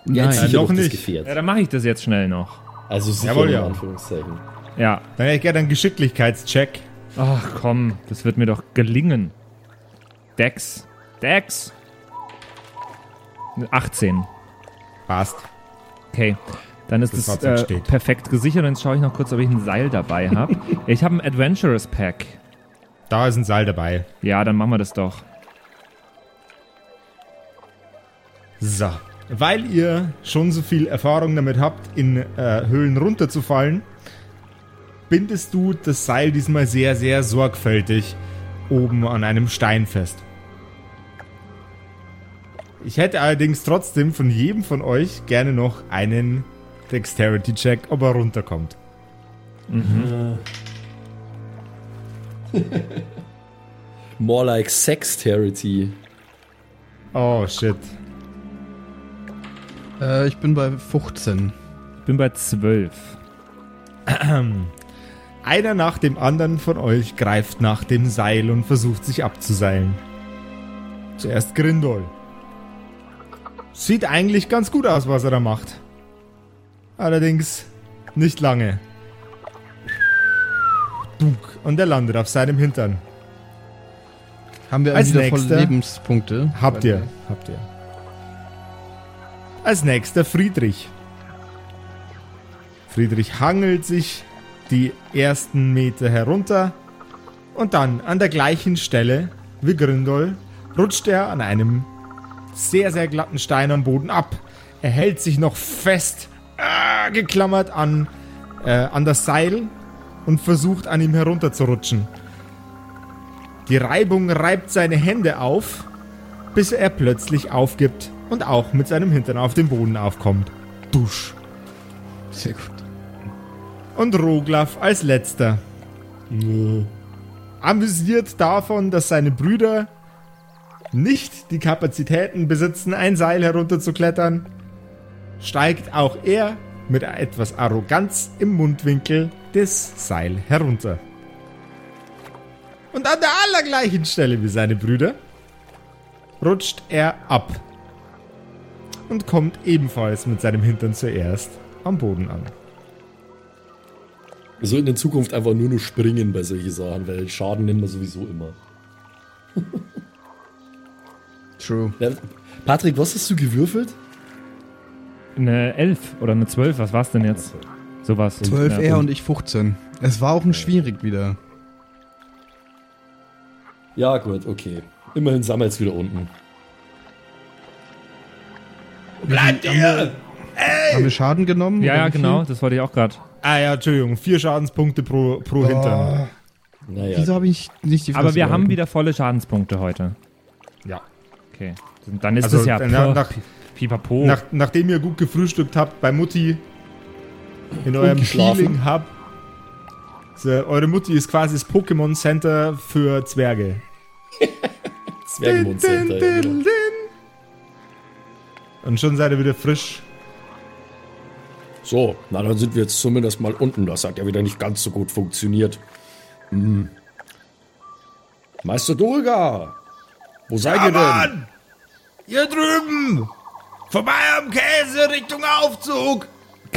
ja Nein, sicher noch doch das nicht. Ja, dann mache ich das jetzt schnell noch. Also sicher Jawohl, in ja. Anführungszeichen. Ja. Dann hätte ich gerne einen Geschicklichkeitscheck. Ach komm, das wird mir doch gelingen. Dex. Dex. 18. Passt. Okay. Dann ist Das es äh, perfekt gesichert. Und jetzt schaue ich noch kurz, ob ich ein Seil dabei habe. ich habe ein Adventurous Pack. Da ist ein Seil dabei. Ja, dann machen wir das doch. So. weil ihr schon so viel Erfahrung damit habt, in äh, Höhlen runterzufallen, bindest du das Seil diesmal sehr, sehr sorgfältig oben an einem Stein fest. Ich hätte allerdings trotzdem von jedem von euch gerne noch einen Dexterity-Check, ob er runterkommt. More like Sexterity. Oh, shit. Äh, ich bin bei 15. Ich bin bei 12. Einer nach dem anderen von euch greift nach dem Seil und versucht sich abzuseilen. Zuerst Grindol. Sieht eigentlich ganz gut aus, was er da macht. Allerdings nicht lange. Und er landet auf seinem Hintern. Haben wir Als nächster- Lebenspunkte? Habt ihr, habt ihr. Als nächster Friedrich. Friedrich hangelt sich die ersten Meter herunter und dann an der gleichen Stelle wie Grindol rutscht er an einem sehr, sehr glatten Stein am Boden ab. Er hält sich noch fest äh, geklammert an, äh, an das Seil und versucht an ihm herunterzurutschen. Die Reibung reibt seine Hände auf bis er plötzlich aufgibt und auch mit seinem Hintern auf den Boden aufkommt. Dusch. Sehr gut. Und Roglaf als letzter. Amüsiert davon, dass seine Brüder nicht die Kapazitäten besitzen, ein Seil herunterzuklettern, steigt auch er mit etwas Arroganz im Mundwinkel des Seil herunter. Und an der allergleichen Stelle wie seine Brüder rutscht er ab und kommt ebenfalls mit seinem Hintern zuerst am Boden an. Wir sollten in Zukunft einfach nur noch springen bei solchen Sachen, weil Schaden nehmen wir sowieso immer. True. Patrick, was hast du gewürfelt? Eine 11 oder eine 12, was war's denn jetzt? Sowas. 12 Ja, er und ich 15. Es war auch ein schwierig wieder. Ja, gut, okay. Immerhin sind wir jetzt wieder unten. Bleibt ihr! Haben wir Schaden genommen? Ja, ja, genau, das wollte ich auch gerade. Ah ja, Entschuldigung, vier Schadenspunkte pro, pro Hintern. Naja, Wieso habe ich nicht die Aber Fresse wir haben wieder volle Schadenspunkte heute. Ja. Okay. Dann ist Also es ja nach, puh, nach, pipapo. nach, nachdem ihr gut gefrühstückt habt bei Mutti in eurem. Healing Hub. So, eure Mutti ist quasi das Pokémon Center für Zwerge. Zwergenmund Center. Ja, genau. Und schon seid ihr wieder frisch. So, na dann sind wir jetzt zumindest mal unten. Das hat ja wieder nicht ganz so gut funktioniert. Hm. Meister Dolga! Wo seid Ja, ihr denn? Mann! Hier drüben! Vorbei am Käse Richtung Aufzug!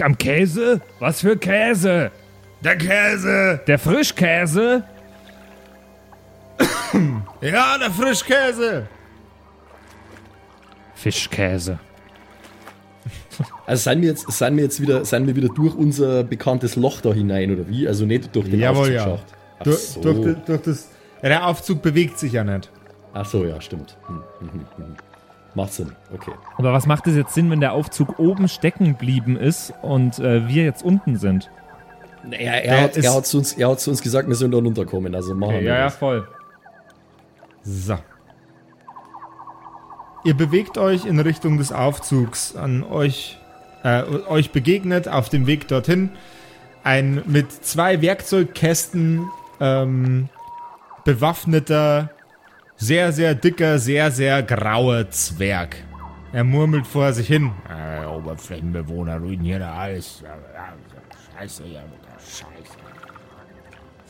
Am Käse? Was für Käse? Der Käse! Der Frischkäse? Ja, der Frischkäse. Fischkäse. Also seien wir jetzt, seien wir jetzt wieder, seien wir wieder durch unser bekanntes Loch da hinein, oder wie? Also nicht durch den Jawohl, ja. Aufzugsschacht. Ach Durch, so. durch, die- durch das. Ja, der Aufzug bewegt sich ja nicht. Ach so, ja, stimmt. Hm, hm, hm, hm. Macht Sinn, okay. Aber was macht es jetzt Sinn, wenn der Aufzug oben stecken geblieben ist und äh, wir jetzt unten sind? Naja, er, hat, er, hat zu uns, er hat zu uns gesagt, wir sollen da runterkommen, also machen wir ja, ja, das. voll. So. Ihr bewegt euch in Richtung des Aufzugs. An euch, äh, euch begegnet auf dem Weg dorthin ein mit zwei Werkzeugkästen ähm, bewaffneter, sehr, sehr dicker, sehr, sehr grauer Zwerg. Er murmelt vor sich hin. Äh, Oberflächenbewohner ruinieren alles. Ja, ja, Scheiße hier mit der Scheiße.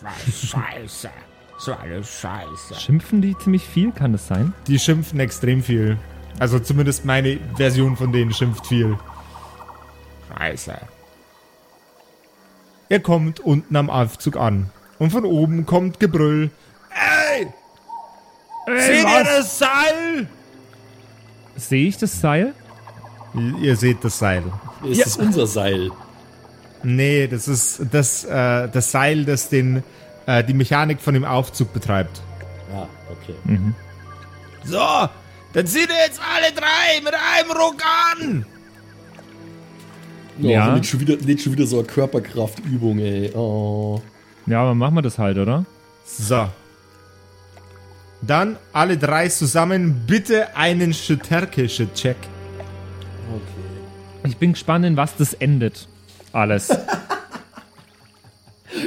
Was Scheiße. So eine Scheiße. Schimpfen die ziemlich viel, kann das sein? Die schimpfen extrem viel. Also zumindest meine Version von denen schimpft viel. Scheiße. Er kommt unten am Aufzug an. Und von oben kommt Gebrüll. Seht ihr das Seil? Sehe ich das Seil? Ihr seht das Seil. Ist das unser Seil? Nee, das ist das, äh, das Seil, das den, äh, die Mechanik von dem Aufzug betreibt. Ah, okay. So, Dann zieht ihr jetzt alle drei mit einem Ruck an. Oh, Ja. Nicht schon, wieder, nicht schon wieder so eine Körperkraftübung, ey. Oh. Ja, aber machen wir das halt, oder? So. Dann alle drei zusammen bitte einen stärkische Check. Ich bin gespannt, in was das endet. Alles.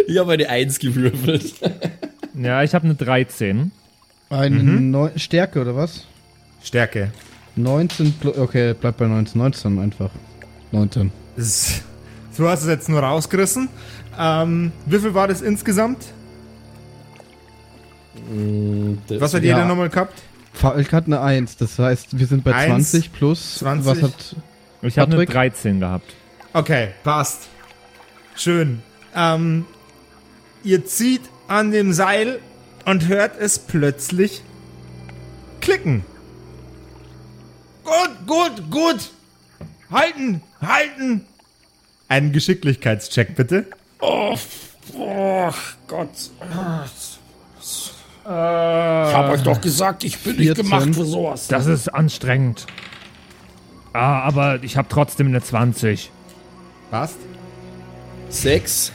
Ich habe eine Eins gewürfelt. ja, ich habe eine 13. Eine Mhm. Neu Stärke oder was? Stärke. 19 plus. Okay, bleibt bei 19. 19 einfach. 19. Das- Du hast es jetzt nur rausgerissen. Ähm, wie viel war das insgesamt? Das- Was hat Ja. jeder nochmal gehabt? Falk hat eine 1, das heißt, wir sind bei Eins, 20 plus. 20. Was hat. Ich habe eine Patrick? 13 gehabt. Okay, passt. Schön. Ähm, ihr zieht an dem Seil und hört es plötzlich klicken. Gut, gut, gut. Halten, halten. Einen Geschicklichkeitscheck bitte. Oh, oh Gott. Ich habe euch doch gesagt, ich bin nicht 14. gemacht für sowas. Das ist anstrengend. Ah, aber ich habe trotzdem eine 20. Passt. Sechs.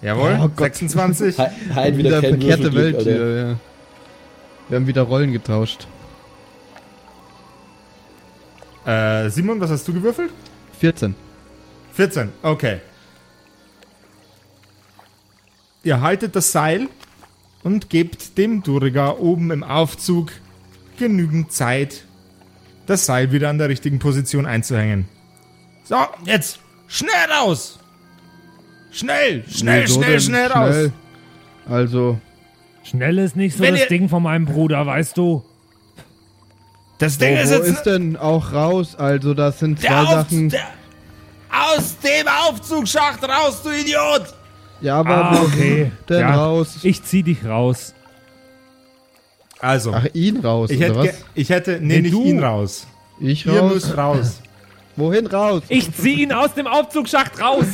Jawohl. Oh Gott. 26. He halt wieder Wieder verkehrte Welt Alter. hier, ja. Wir haben wieder Rollen getauscht. Äh, Simon, was hast du gewürfelt? 14. 14, okay. Ihr haltet das Seil und gebt dem Duriga oben im Aufzug genügend Zeit, das Seil wieder an der richtigen Position einzuhängen. So, jetzt schnell raus. Schnell, schnell, Wieso schnell, denn schnell raus. Also, Schnell ist nicht so Wenn das ihr- Ding von meinem Bruder, weißt du? Das wo, Ding ist wo jetzt ist denn auch raus? Also, das sind zwei der Auf, Sachen. der, aus dem Aufzugsschacht raus, du Idiot. Ja, aber Ah, okay. denn Ja, raus? Ich zieh dich raus. Also, Ach, ihn raus, ich, oder hätte, was? ich hätte, nee, Nee, nicht du. ihn raus. Ich Ihr raus? müsst raus. Wohin raus? Ich zieh ihn aus dem Aufzugsschacht raus.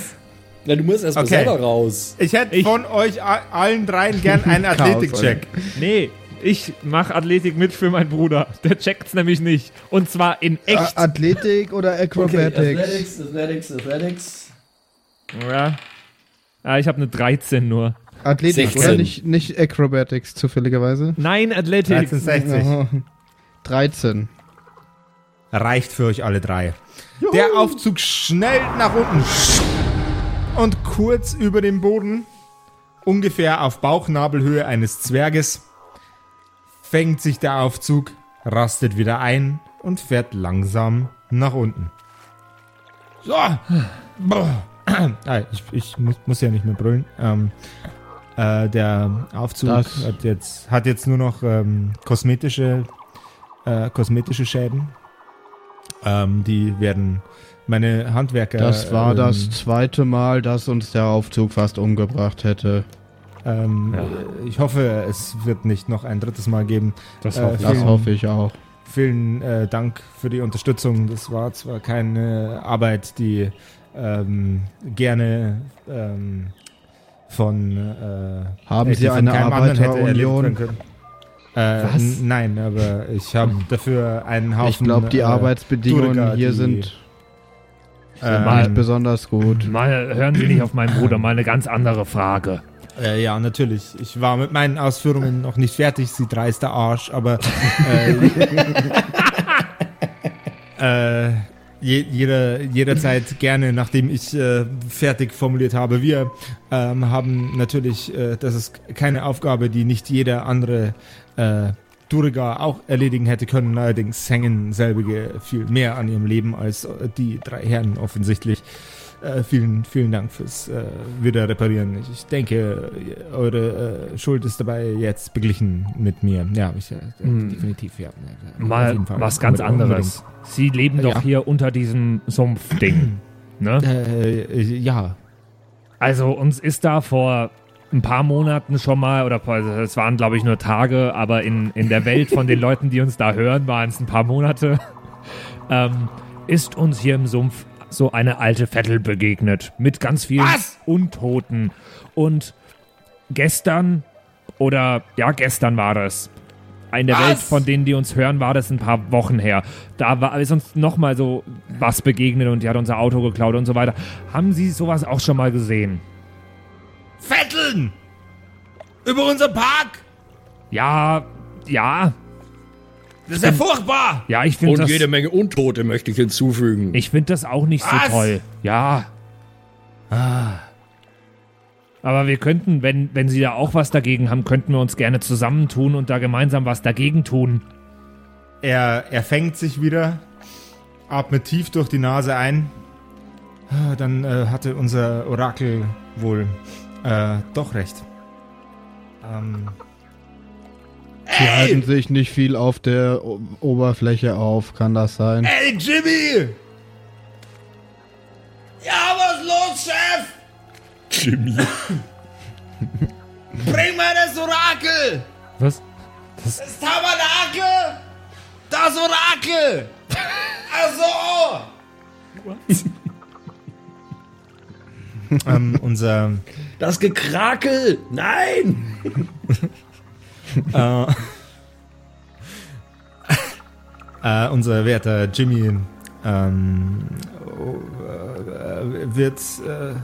Ja, du musst erstmal Okay. selber raus. Ich hätte Ich- von euch a- allen dreien gern einen Athletikcheck. Nee, ich mach Athletik mit für meinen Bruder. Der checkt's nämlich nicht. Und zwar in A echt. Athletik oder Acrobatics? Athletics, Athletics, Athletics. Ja. Ah, ich habe eine 13 nur. Athletik, 16. oder? Nicht, nicht Acrobatics, zufälligerweise. Nein, Athletik. 1360. Aha. 13. Reicht für euch alle drei. Der Aufzug schnell nach unten und kurz über dem Boden, ungefähr auf Bauchnabelhöhe eines Zwerges, fängt sich der Aufzug, rastet wieder ein und fährt langsam nach unten. So. Boah. Ah, ich ich muss, muss ja nicht mehr brüllen. Ähm, äh, der Aufzug Das- hat jetzt, hat jetzt nur noch ähm, kosmetische, äh, kosmetische Schäden. Ähm, die werden meine Handwerker. Das war ähm, das zweite Mal, dass uns der Aufzug fast umgebracht hätte. Ähm, Ich hoffe, es wird nicht noch ein drittes Mal geben. Das Äh, hoffe ich. Das Vielen- hoffe ich auch. Vielen äh, Dank für die Unterstützung. Das war zwar keine Arbeit, die ähm, gerne ähm, von äh, Haben Sie eine Arbeiterunion? Äh, Was? Nein, aber ich habe dafür einen Haufen. Ich glaube, die äh, Arbeitsbedingungen Duriger, hier die, sind ähm, nicht besonders gut. Mal hören Sie nicht auf meinen Bruder, mal eine ganz andere Frage. Äh, ja, natürlich. Ich war mit meinen Ausführungen noch nicht fertig, sie dreister Arsch, aber äh, äh, je, jeder, jederzeit gerne, nachdem ich äh, fertig formuliert habe. Wir ähm, haben natürlich, äh, das ist keine Aufgabe, die nicht jeder andere äh, Duriga auch erledigen hätte können. Allerdings hängen selbige viel mehr an ihrem Leben als äh, die drei Herren offensichtlich. Äh, vielen, vielen Dank fürs äh, wieder reparieren. Ich, denke, eure äh, Schuld ist dabei jetzt beglichen mit mir. Ja, ich, äh, definitiv, ja. Auf Mal was ganz Unbedingt. anderes. Sie leben doch Ja. hier unter diesem Sumpfding. ne? Äh, ja. Also uns ist da vor ein paar Monaten schon mal, oder also es waren glaube ich nur Tage, aber in, in der Welt von den Leuten, die uns da hören, waren es ein paar Monate, ähm, ist uns hier im Sumpf so eine alte Vettel begegnet. Mit ganz vielen Was? Untoten. Und gestern, oder ja, gestern war das, in der Was? Welt von denen, die uns hören, war das ein paar Wochen her. Da war, ist uns nochmal so was begegnet und die hat unser Auto geklaut und so weiter. Haben Sie sowas auch schon mal gesehen? Vetteln! Über unseren Park! Ja, ja, Das ist ja furchtbar! ja, ich finde Und das, jede Menge Untote möchte ich hinzufügen. ich finde das auch nicht Was? so toll. Ja. Ah. Aber wir könnten, wenn, wenn Sie da auch was dagegen haben, könnten wir uns gerne zusammentun und da gemeinsam was dagegen tun. Er, er fängt sich wieder, atmet tief durch die Nase ein. Ah, Dann äh, hatte unser Orakel wohl äh, doch recht. Ähm, Sie halten sich nicht viel auf der o Oberfläche auf, kann das sein? Ey, Jimmy! Ja, was los, Chef? Jimmy. Bring mal das Orakel! Was? Das Tabernakel! Das Orakel! Also! ähm, unser Das Gekrakel! Nein! äh, äh, unser werter Jimmy ähm, äh, wird, äh,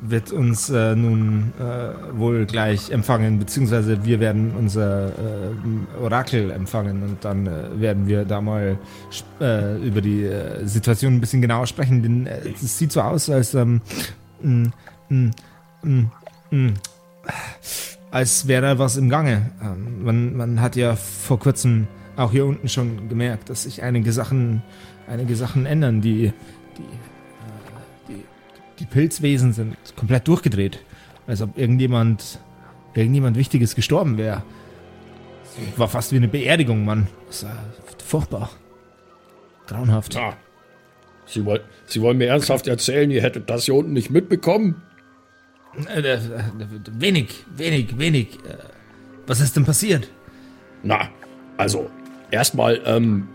wird uns äh, nun äh, wohl gleich empfangen, beziehungsweise wir werden unser äh, Orakel empfangen und dann äh, werden wir da mal über die Situation ein bisschen genauer sprechen, denn es sieht so aus, als ähm, mm, mm, mm, mm, als wäre was im Gange. Ähm, man, man hat ja vor kurzem auch hier unten schon gemerkt, dass sich einige Sachen, einige Sachen ändern. Die, die, äh, die, die Pilzwesen sind komplett durchgedreht. Als ob irgendjemand, irgendjemand Wichtiges gestorben wäre. War fast wie eine Beerdigung, Mann. Das war furchtbar. Grauenhaft. Ah. Sie, woll, Sie wollen mir ernsthaft erzählen, ihr hättet das hier unten nicht mitbekommen? Äh, äh, wenig, wenig, wenig. Äh, was ist denn passiert? Na, also, erstmal, ähm,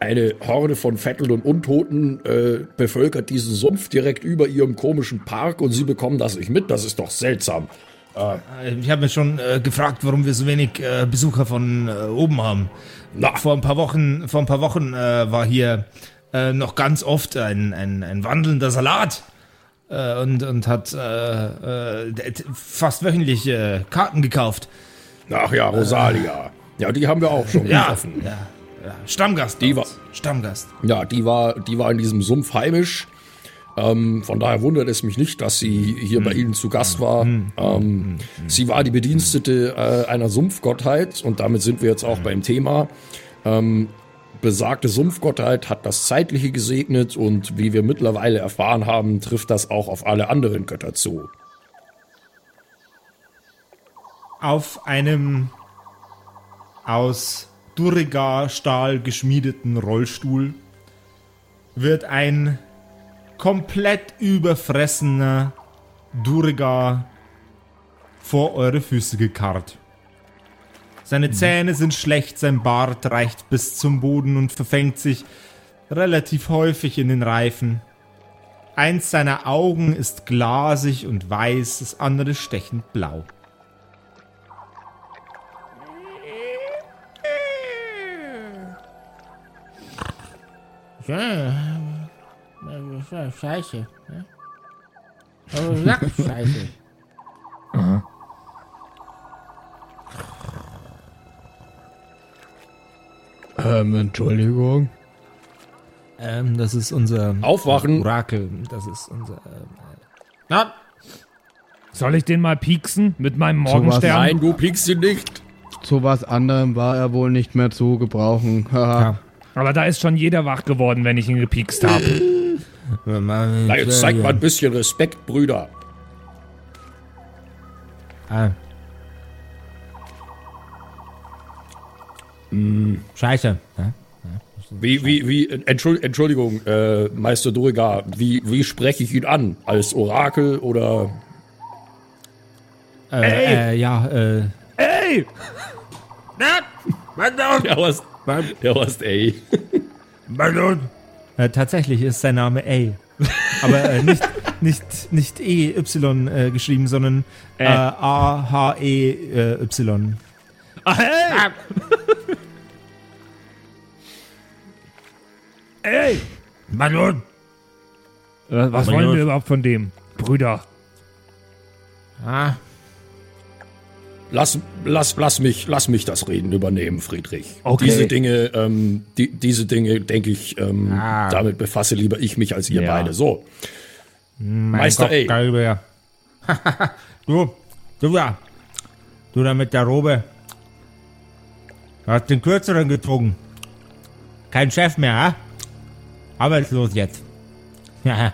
eine Horde von Vetteln und Untoten äh, bevölkert diesen Sumpf direkt über ihrem komischen Park und sie bekommen das nicht mit. Das ist doch seltsam. Äh, Ich habe mich schon äh, gefragt, warum wir so wenig Besucher von oben haben. Na. Vor ein paar Wochen, vor ein paar Wochen war hier noch ganz oft ein, ein, ein wandelnder Salat äh, und, und hat äh, äh, fast wöchentlich äh, Karten gekauft. Ach ja, Rosalia. Ja, die haben wir auch schon Ja, getroffen. ja, ja. Stammgast. Die uns. Stammgast. Ja, die war, die war in diesem Sumpf heimisch. Ähm, von daher wundert es mich nicht, dass sie hier bei Ihnen zu Gast war. Ähm, sie war die Bedienstete äh, einer Sumpfgottheit und damit sind wir jetzt auch beim Thema. Ähm, besagte Sumpfgottheit hat das Zeitliche gesegnet und wie wir mittlerweile erfahren haben, trifft das auch auf alle anderen Götter zu. Auf einem aus Durga-Stahl geschmiedeten Rollstuhl wird ein komplett überfressener Durga vor eure Füße gekarrt. Seine Zähne sind schlecht, sein Bart reicht bis zum Boden und verfängt sich relativ häufig in den Reifen. Eins seiner Augen ist glasig und weiß, das andere stechend blau. Das war scheiße. Ja? Aber scheiße. Ähm, Entschuldigung. Ähm, das ist unser Aufwachen. Orakel. Das ist unser. Ähm, Na, Soll ich den mal pieksen mit meinem was- Morgenstern? Nein, du piekst sie nicht. Zu was anderem war er wohl nicht mehr zu gebrauchen. Haha. Ja. Aber da ist schon jeder wach geworden, wenn ich ihn gepiekst habe. Na, jetzt zeigt mal ein bisschen Respekt, Brüder. Ah. Scheiße. Ja? Wie, wie, wie, Entschuld- Entschuldigung, äh, Meister Durga, wie, wie spreche ich ihn an? Als Orakel oder Äh, äh, ja, äh, Ey! Na, mein Gott, Der was, der was, ey. mein Gott. äh, tatsächlich ist sein Name A. Aber äh, nicht, nicht, nicht E-Y äh, geschrieben, sondern äh, A-H-E-Y. Ah, hey! Ey! Malon! Äh, was wollen wir überhaupt von dem? Brüder. Ah, Lass, lass, lass, mich, lass mich das Reden übernehmen, Friedrich. Okay. Diese Dinge, ähm, die, diese Dinge, denke ich, ähm, Ah. damit befasse lieber ich mich als ihr Ja. beide. So, mein Meister Gott, A. Galber. du, du da. Du da mit der Robe. Du hast den kürzeren gezogen. Kein Chef mehr, ha? Arbeitslos jetzt. Ja,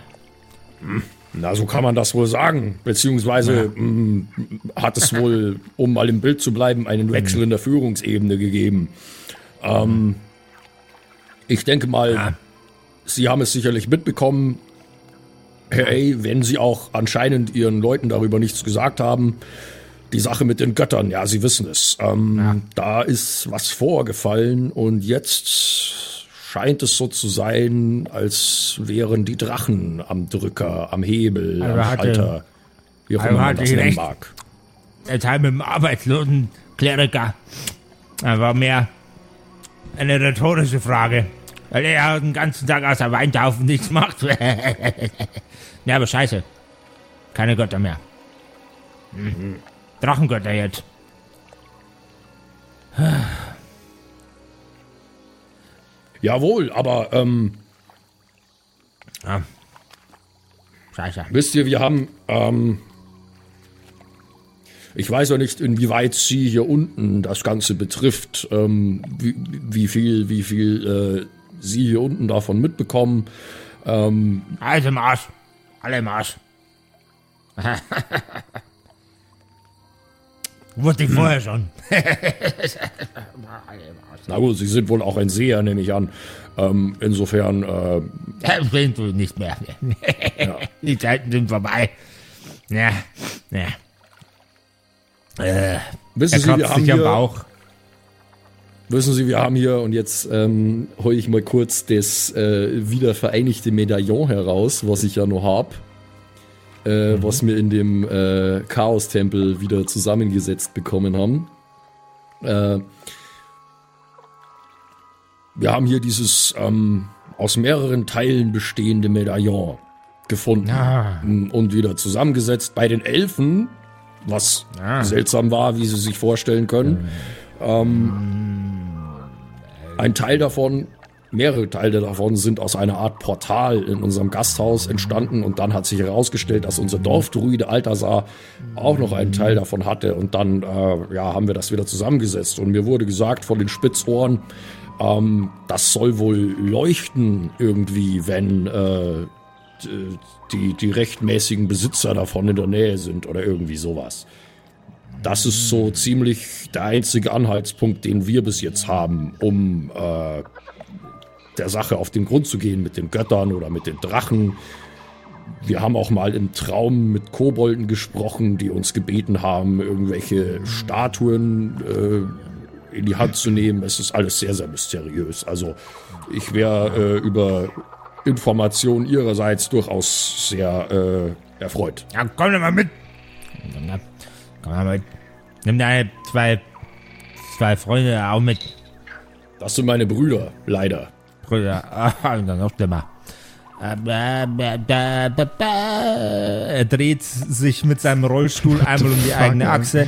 na, so kann man das wohl sagen. Beziehungsweise mh, hat es wohl, um mal im Bild zu bleiben, einen Wechsel in der Führungsebene gegeben. Ähm, ich denke mal, Sie haben es sicherlich mitbekommen, Herr A., wenn Sie auch anscheinend Ihren Leuten darüber nichts gesagt haben, die Sache mit den Göttern, ja, Sie wissen es. Ähm, Da ist was vorgefallen und jetzt scheint es so zu sein, als wären die Drachen am Drücker, am Hebel, Also am Schalter, wie auch also immer man das nennen mag. der Teil mit dem arbeitslosen Kleriker. Das war mehr eine rhetorische Frage. Weil er den ganzen Tag aus der Weintaufe nichts macht. ja, aber scheiße. Keine Götter mehr. Mhm. Drachengötter jetzt. Jawohl, aber ähm, Ja. Scheiße. Wisst ihr, wir haben, ähm, ich weiß ja nicht, inwieweit Sie hier unten das Ganze betrifft, ähm, wie, wie viel, wie viel äh, Sie hier unten davon mitbekommen. Ähm, Alles im Arsch. Alle im Arsch. Wusste ich vorher schon. na gut, Sie sind wohl auch ein Seher, nehme ich an. Ähm, insofern, äh, Das sind wir nicht mehr. Die Zeiten sind vorbei. Ja, ja. Äh, wissen Sie, wir haben hier, Bauch. wissen Sie, wir haben hier und jetzt ähm, hole ich mal kurz das äh, wiedervereinigte Medaillon heraus, was ich ja noch hab, äh, was wir in dem äh, Chaos-Tempel wieder zusammengesetzt bekommen haben. Äh, wir haben hier dieses ähm, aus mehreren Teilen bestehende Medaillon gefunden Ah. und wieder zusammengesetzt. Bei den Elfen, was Ah. seltsam war, wie Sie sich vorstellen können. Ähm, ein Teil davon, mehrere Teile davon sind aus einer Art Portal in unserem Gasthaus entstanden und dann hat sich herausgestellt, dass unser Dorfdruide Altasar auch noch einen Teil davon hatte und dann äh, ja, haben wir das wieder zusammengesetzt und mir wurde gesagt von den Spitzohren, ähm, das soll wohl leuchten irgendwie, wenn äh, die, die rechtmäßigen Besitzer davon in der Nähe sind oder irgendwie sowas. Das ist so ziemlich der einzige Anhaltspunkt, den wir bis jetzt haben, um äh, der Sache auf den Grund zu gehen mit den Göttern oder mit den Drachen. Wir haben auch mal im Traum mit Kobolden gesprochen, die uns gebeten haben, irgendwelche Statuen äh, in die Hand zu nehmen. Es ist alles sehr, sehr mysteriös. Also ich wäre äh, über Informationen ihrerseits durchaus sehr äh, erfreut. Ja, komm doch mal mit. Komm mal mit. Nimm deine zwei, zwei Freunde auch mit. Das sind meine Brüder, leider. Brüder. Ah, noch schlimmer. Äh. Er dreht sich mit seinem Rollstuhl einmal um die eigene Achse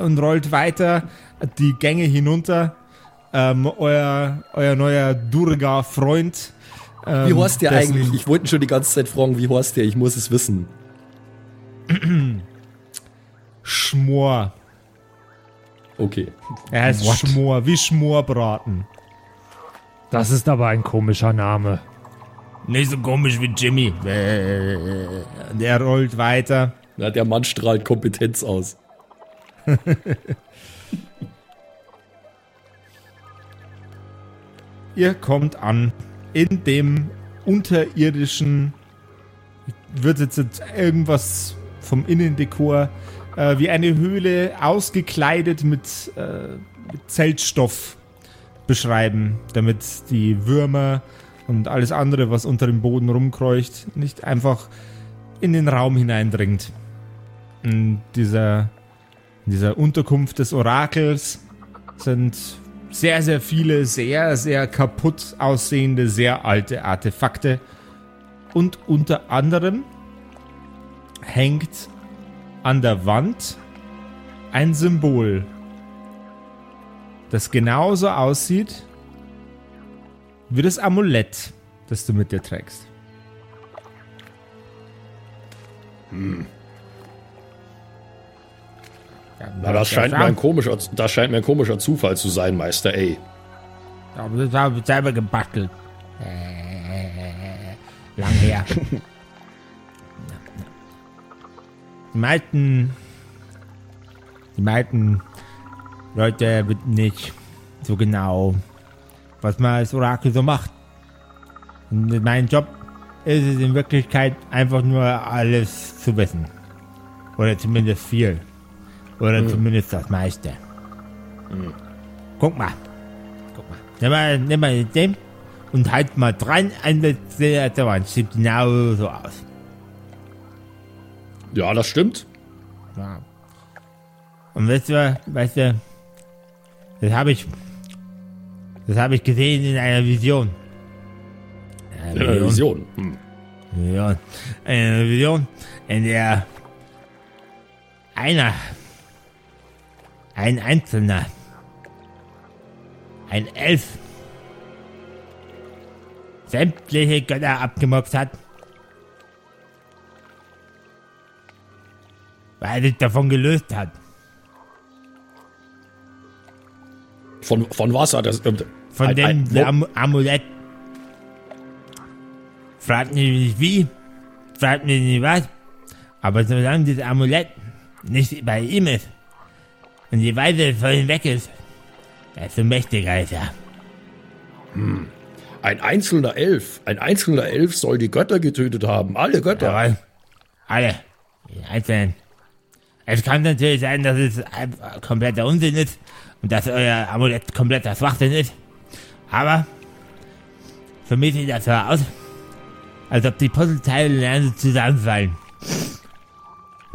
und rollt weiter die Gänge hinunter. Ähm, euer, euer neuer Durga-Freund. Ähm, Wie heißt der eigentlich? Ich wollte schon die ganze Zeit fragen, wie heißt der? Ich muss es wissen. Schmor. Okay. Er heißt Schmor, wie Schmorbraten. Das ist aber ein komischer Name. Nicht so komisch wie Jimmy. Und er rollt weiter. Na, der Mann strahlt Kompetenz aus. Ihr kommt an in dem unterirdischen, wird jetzt irgendwas vom Innendekor, äh, wie eine Höhle ausgekleidet mit, äh, mit Zeltstoff beschreiben, damit die Würmer und alles andere, was unter dem Boden rumkreucht, nicht einfach in den Raum hineindringt. In dieser, in dieser Unterkunft des Orakels sind sehr, sehr viele sehr, sehr kaputt aussehende, sehr alte Artefakte. Und unter anderem hängt an der Wand ein Symbol, das genauso aussieht wie das Amulett, das du mit dir trägst. Na, das scheint, mir ein komischer, das scheint mir ein komischer Zufall zu sein, Meister A. Aber das habe ich selber gebastelt. Äh, lang her. Die meisten, die meisten Leute wissen nicht so genau, was man als Orakel so macht. Und mein Job ist es in Wirklichkeit einfach nur alles zu wissen. Oder zumindest viel. Oder zumindest das meiste. Guck mal. Guck mal. Nimm mal, nimm mal den und halt mal dran an der Wand. Sieht genau so aus. Ja, das stimmt. Ja. Und weißt du, weißt du, das habe ich, das habe ich gesehen in einer Vision. Eine Eine Vision. Hm. Vision. Eine Vision, in der einer, ein Einzelner, ein Elf, sämtliche Götter abgemurkst hat, weil er sich davon gelöst hat. Von, von was hat das? ähm, Von ein- dem ein- Am Amulett. Fragt mich nicht wie, fragt mich nicht was, aber solange das Amulett nicht bei ihm ist und weiter es von ihm weg ist, desto mächtiger ist er. Ein einzelner Elf. Ein einzelner Elf soll die Götter getötet haben. Alle Götter. Jawohl. Alle. Die Einzelnen. Es kann natürlich sein, dass es kompletter Unsinn ist und dass euer Amulett kompletter Schwachsinn ist. Aber für mich sieht das so aus, als ob die Puzzleteile lernen zusammenfallen.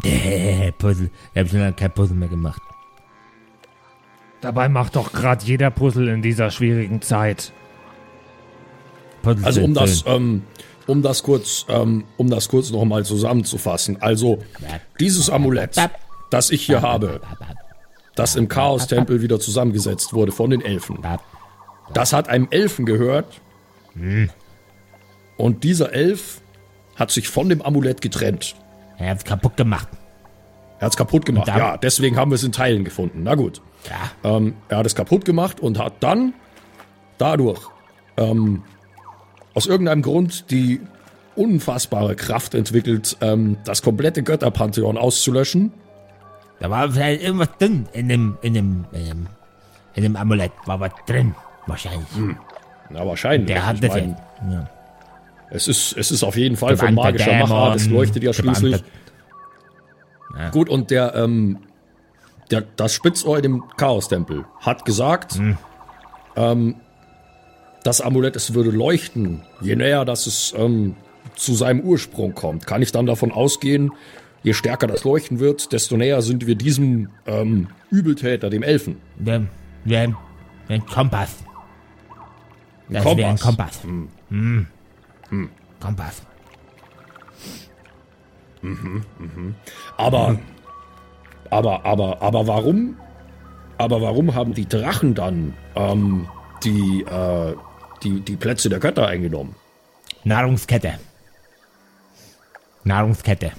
Puzzle. Ich habe schon lange kein Puzzle mehr gemacht. Dabei macht doch gerade jeder Puzzle in dieser schwierigen Zeit. Puzzle Also um das, ähm, um das kurz, ähm, um das kurz noch mal zusammenzufassen. Also dieses Amulett, das ich hier habe, das im Chaos-Tempel wieder zusammengesetzt wurde von den Elfen, das hat einem Elfen gehört. Und dieser Elf hat sich von dem Amulett getrennt. Er hat's kaputt gemacht. Er hat es kaputt gemacht. Ja, deswegen haben wir es in Teilen gefunden. Na gut. Ja. Ähm, er hat es kaputt gemacht und hat dann dadurch ähm, aus irgendeinem Grund die unfassbare Kraft entwickelt, ähm, das komplette Götterpantheon auszulöschen. Da war vielleicht irgendwas drin in dem, in dem, in dem, in dem Amulett. War was drin. Wahrscheinlich. Na, wahrscheinlich. Der hat das. Ja. es, ist, es ist auf jeden Fall von magischer Machart. Es leuchtet ja schließlich. Ja. Gut, und der, ähm, der, das Spitzohr in dem Chaos-Tempel hat gesagt, Hm. ähm, das Amulett, es würde leuchten, je näher das es ähm, zu seinem Ursprung kommt. Kann ich dann davon ausgehen, je stärker das Leuchten wird, desto näher sind wir diesem ähm, Übeltäter, dem Elfen. Wir, wir ein Kompass. Das wäre ein Kompass. Hm. Kompass. Aber, aber, aber, aber warum, aber warum haben die Drachen dann ähm, die, äh, die, die Plätze der Götter eingenommen? Nahrungskette. Nahrungskette.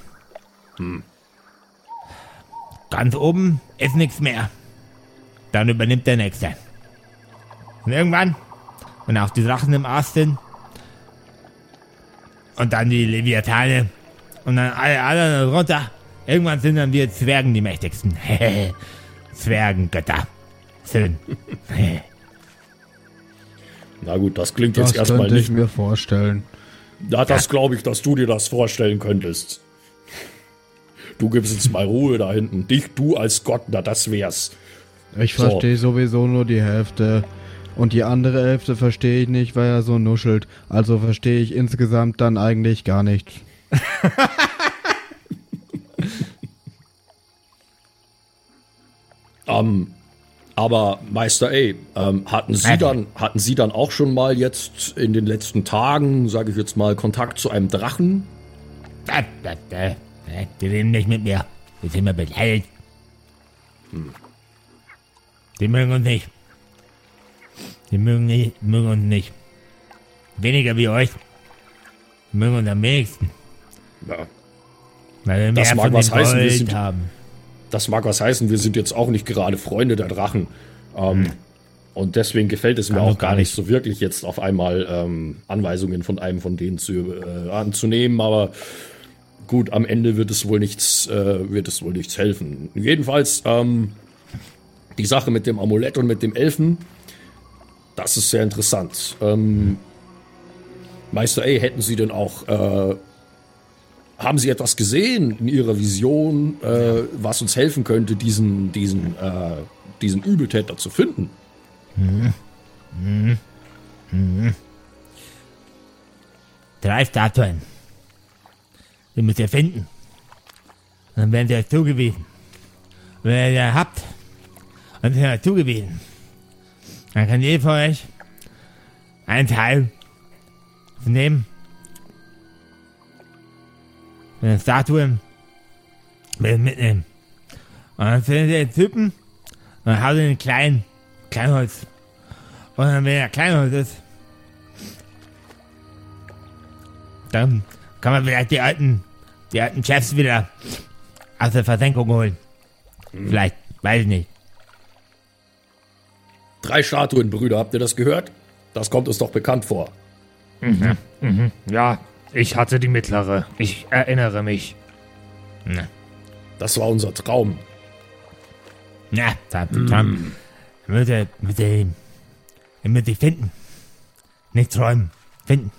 Ganz oben ist nichts mehr. Dann übernimmt der Nächste. Und irgendwann, wenn auch die Drachen im Arsch sind, und dann die Leviathane, und dann alle anderen runter, irgendwann sind dann wir Zwergen die mächtigsten. Zwergengötter. Schön. Na gut, das klingt Das jetzt erstmal könnte ich nicht. mir vorstellen. Ja, das glaube ich, dass du dir das vorstellen könntest. Du gibst jetzt mal Ruhe da hinten. Dich, du als Gott, na das wär's. Ich So. verstehe sowieso nur die Hälfte. Und die andere Hälfte verstehe ich nicht, weil er so nuschelt. Also verstehe ich insgesamt dann eigentlich gar nichts. Ähm, Aber Meister A, ähm, hatten Sie dann, hatten Sie dann auch schon mal jetzt in den letzten Tagen, sage ich jetzt mal, Kontakt zu einem Drachen? Da. Die reden nicht mit mir. Die sind mir beleidigt. Die mögen uns nicht. Die mögen, nicht, mögen uns nicht. Weniger wie euch. Die mögen uns am wenigsten. Ja, Weil wir Das mehr mag von was heißen, wir Gold sind- haben. das mag was heißen, wir sind jetzt auch nicht gerade Freunde der Drachen. Ähm, Und deswegen gefällt es mir Kann auch gar nicht so wirklich, jetzt auf einmal ähm, Anweisungen von einem von denen zu, äh, anzunehmen. Aber gut, am Ende wird es wohl nichts, äh, wird es wohl nichts helfen. Jedenfalls, ähm, die Sache mit dem Amulett und mit dem Elfen, das ist sehr interessant. Ähm, Meister A, hätten Sie denn auch, äh, haben Sie etwas gesehen in Ihrer Vision, äh, was uns helfen könnte, diesen, diesen, äh, diesen Übeltäter zu finden? Drei Statuen. Die müsst ihr finden. Dann werden sie euch zugewiesen. Wenn ihr die habt und sie euch zugewiesen, dann kann jeder von euch einen Teil nehmen. Von den Statuen mit- mitnehmen. Und dann findet ihr den Typen und dann haut ihr den kleinen Kleinholz. Und dann, wenn er Kleinholz ist, Dann kann man vielleicht die alten, die alten Chefs wieder aus der Versenkung holen. Vielleicht, weiß ich nicht. Drei Statuen, Brüder, habt ihr das gehört? Das kommt uns doch bekannt vor. Ja, ich hatte die mittlere. Ich erinnere mich. Das war unser Traum. Na, da, da müsst ihr, müsst ihr, ihr müsst sie finden. Nicht träumen, finden.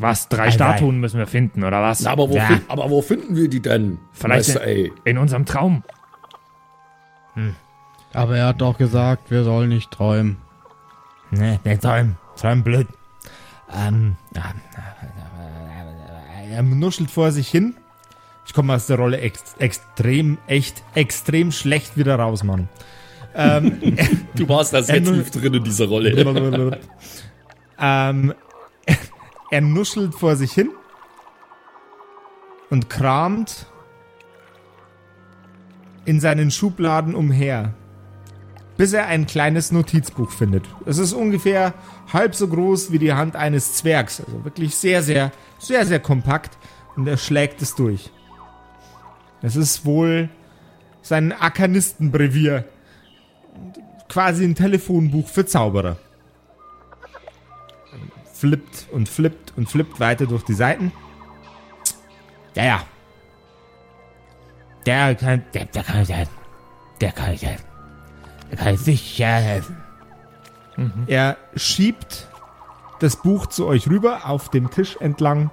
Was? Drei Nein, Statuen müssen wir finden, oder was? Na, aber, wo Ja. fin- aber wo finden wir die denn? Vielleicht Meister A? in unserem Traum. Aber er hat doch gesagt, wir sollen nicht träumen. Ne, nicht träumen, träumen blöd. Ähm, Er nuschelt vor sich hin. Ich komme aus der Rolle ex extrem, echt, extrem schlecht wieder raus, Mann. Ähm, Du warst da sehr tief drin in dieser Rolle. ähm, er nuschelt vor sich hin und kramt in seinen Schubladen umher, bis er ein kleines Notizbuch findet. Es ist ungefähr halb so groß wie die Hand eines Zwergs, also wirklich sehr, sehr, sehr, sehr kompakt und er schlägt es durch. Es ist wohl sein Arkanistenbrevier. Quasi ein Telefonbuch für Zauberer flippt und flippt und flippt weiter durch die Seiten. ja, ja. Der kann, der, der kann euch helfen. Der kann euch helfen. Der kann sicher helfen. Er schiebt das Buch zu euch rüber auf dem Tisch entlang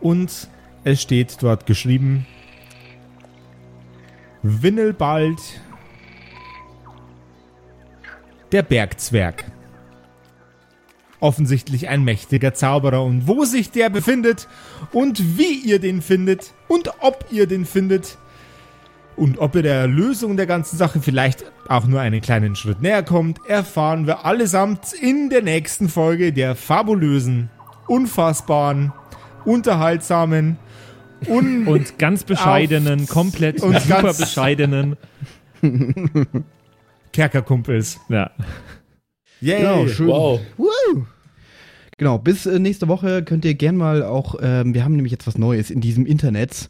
und es steht dort geschrieben Winnelbald der Bergzwerg. Offensichtlich ein mächtiger Zauberer und wo sich der befindet und wie ihr den findet und ob ihr den findet, und ob ihr der Lösung der ganzen Sache vielleicht auch nur einen kleinen Schritt näher kommt, erfahren wir allesamt in der nächsten Folge der fabulösen, unfassbaren, unterhaltsamen un Und ganz bescheidenen, komplett und super ganz- bescheidenen. Kerkerkumpels. Ja. Yay! Genau, schön. Wow. Woo! Genau, bis äh, nächste Woche könnt ihr gern mal auch, ähm, wir haben nämlich jetzt was Neues in diesem Internet.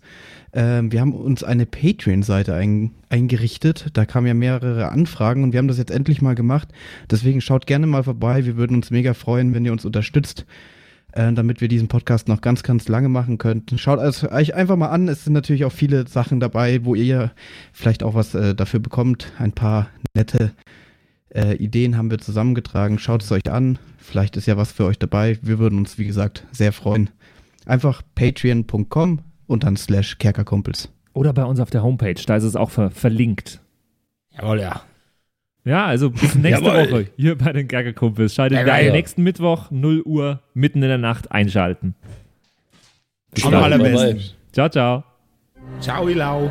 Ähm, wir haben uns eine Patreon-Seite ein, eingerichtet. Da kamen ja mehrere Anfragen und wir haben das jetzt endlich mal gemacht. Deswegen schaut gerne mal vorbei. Wir würden uns mega freuen, wenn ihr uns unterstützt, äh, damit wir diesen Podcast noch ganz, ganz lange machen könnten. Schaut es euch einfach mal an. Es sind natürlich auch viele Sachen dabei, wo ihr vielleicht auch was äh, dafür bekommt. Ein paar nette äh, Ideen haben wir zusammengetragen. Schaut es euch an. Vielleicht ist ja was für euch dabei. Wir würden uns, wie gesagt, sehr freuen. Einfach patreon.com und dann slash Kerkerkumpels. Oder bei uns auf der Homepage, da ist es auch ver verlinkt. Jawohl, ja. Ja, also bis nächste Jawohl. Woche hier bei den Kerkerkumpels. Schaltet Ja, wieder ein. ja. nächsten Mittwoch, 0 Uhr, mitten in der Nacht einschalten. Am Dabei. allerbesten. Ciao, ciao. Ciao, Ilau.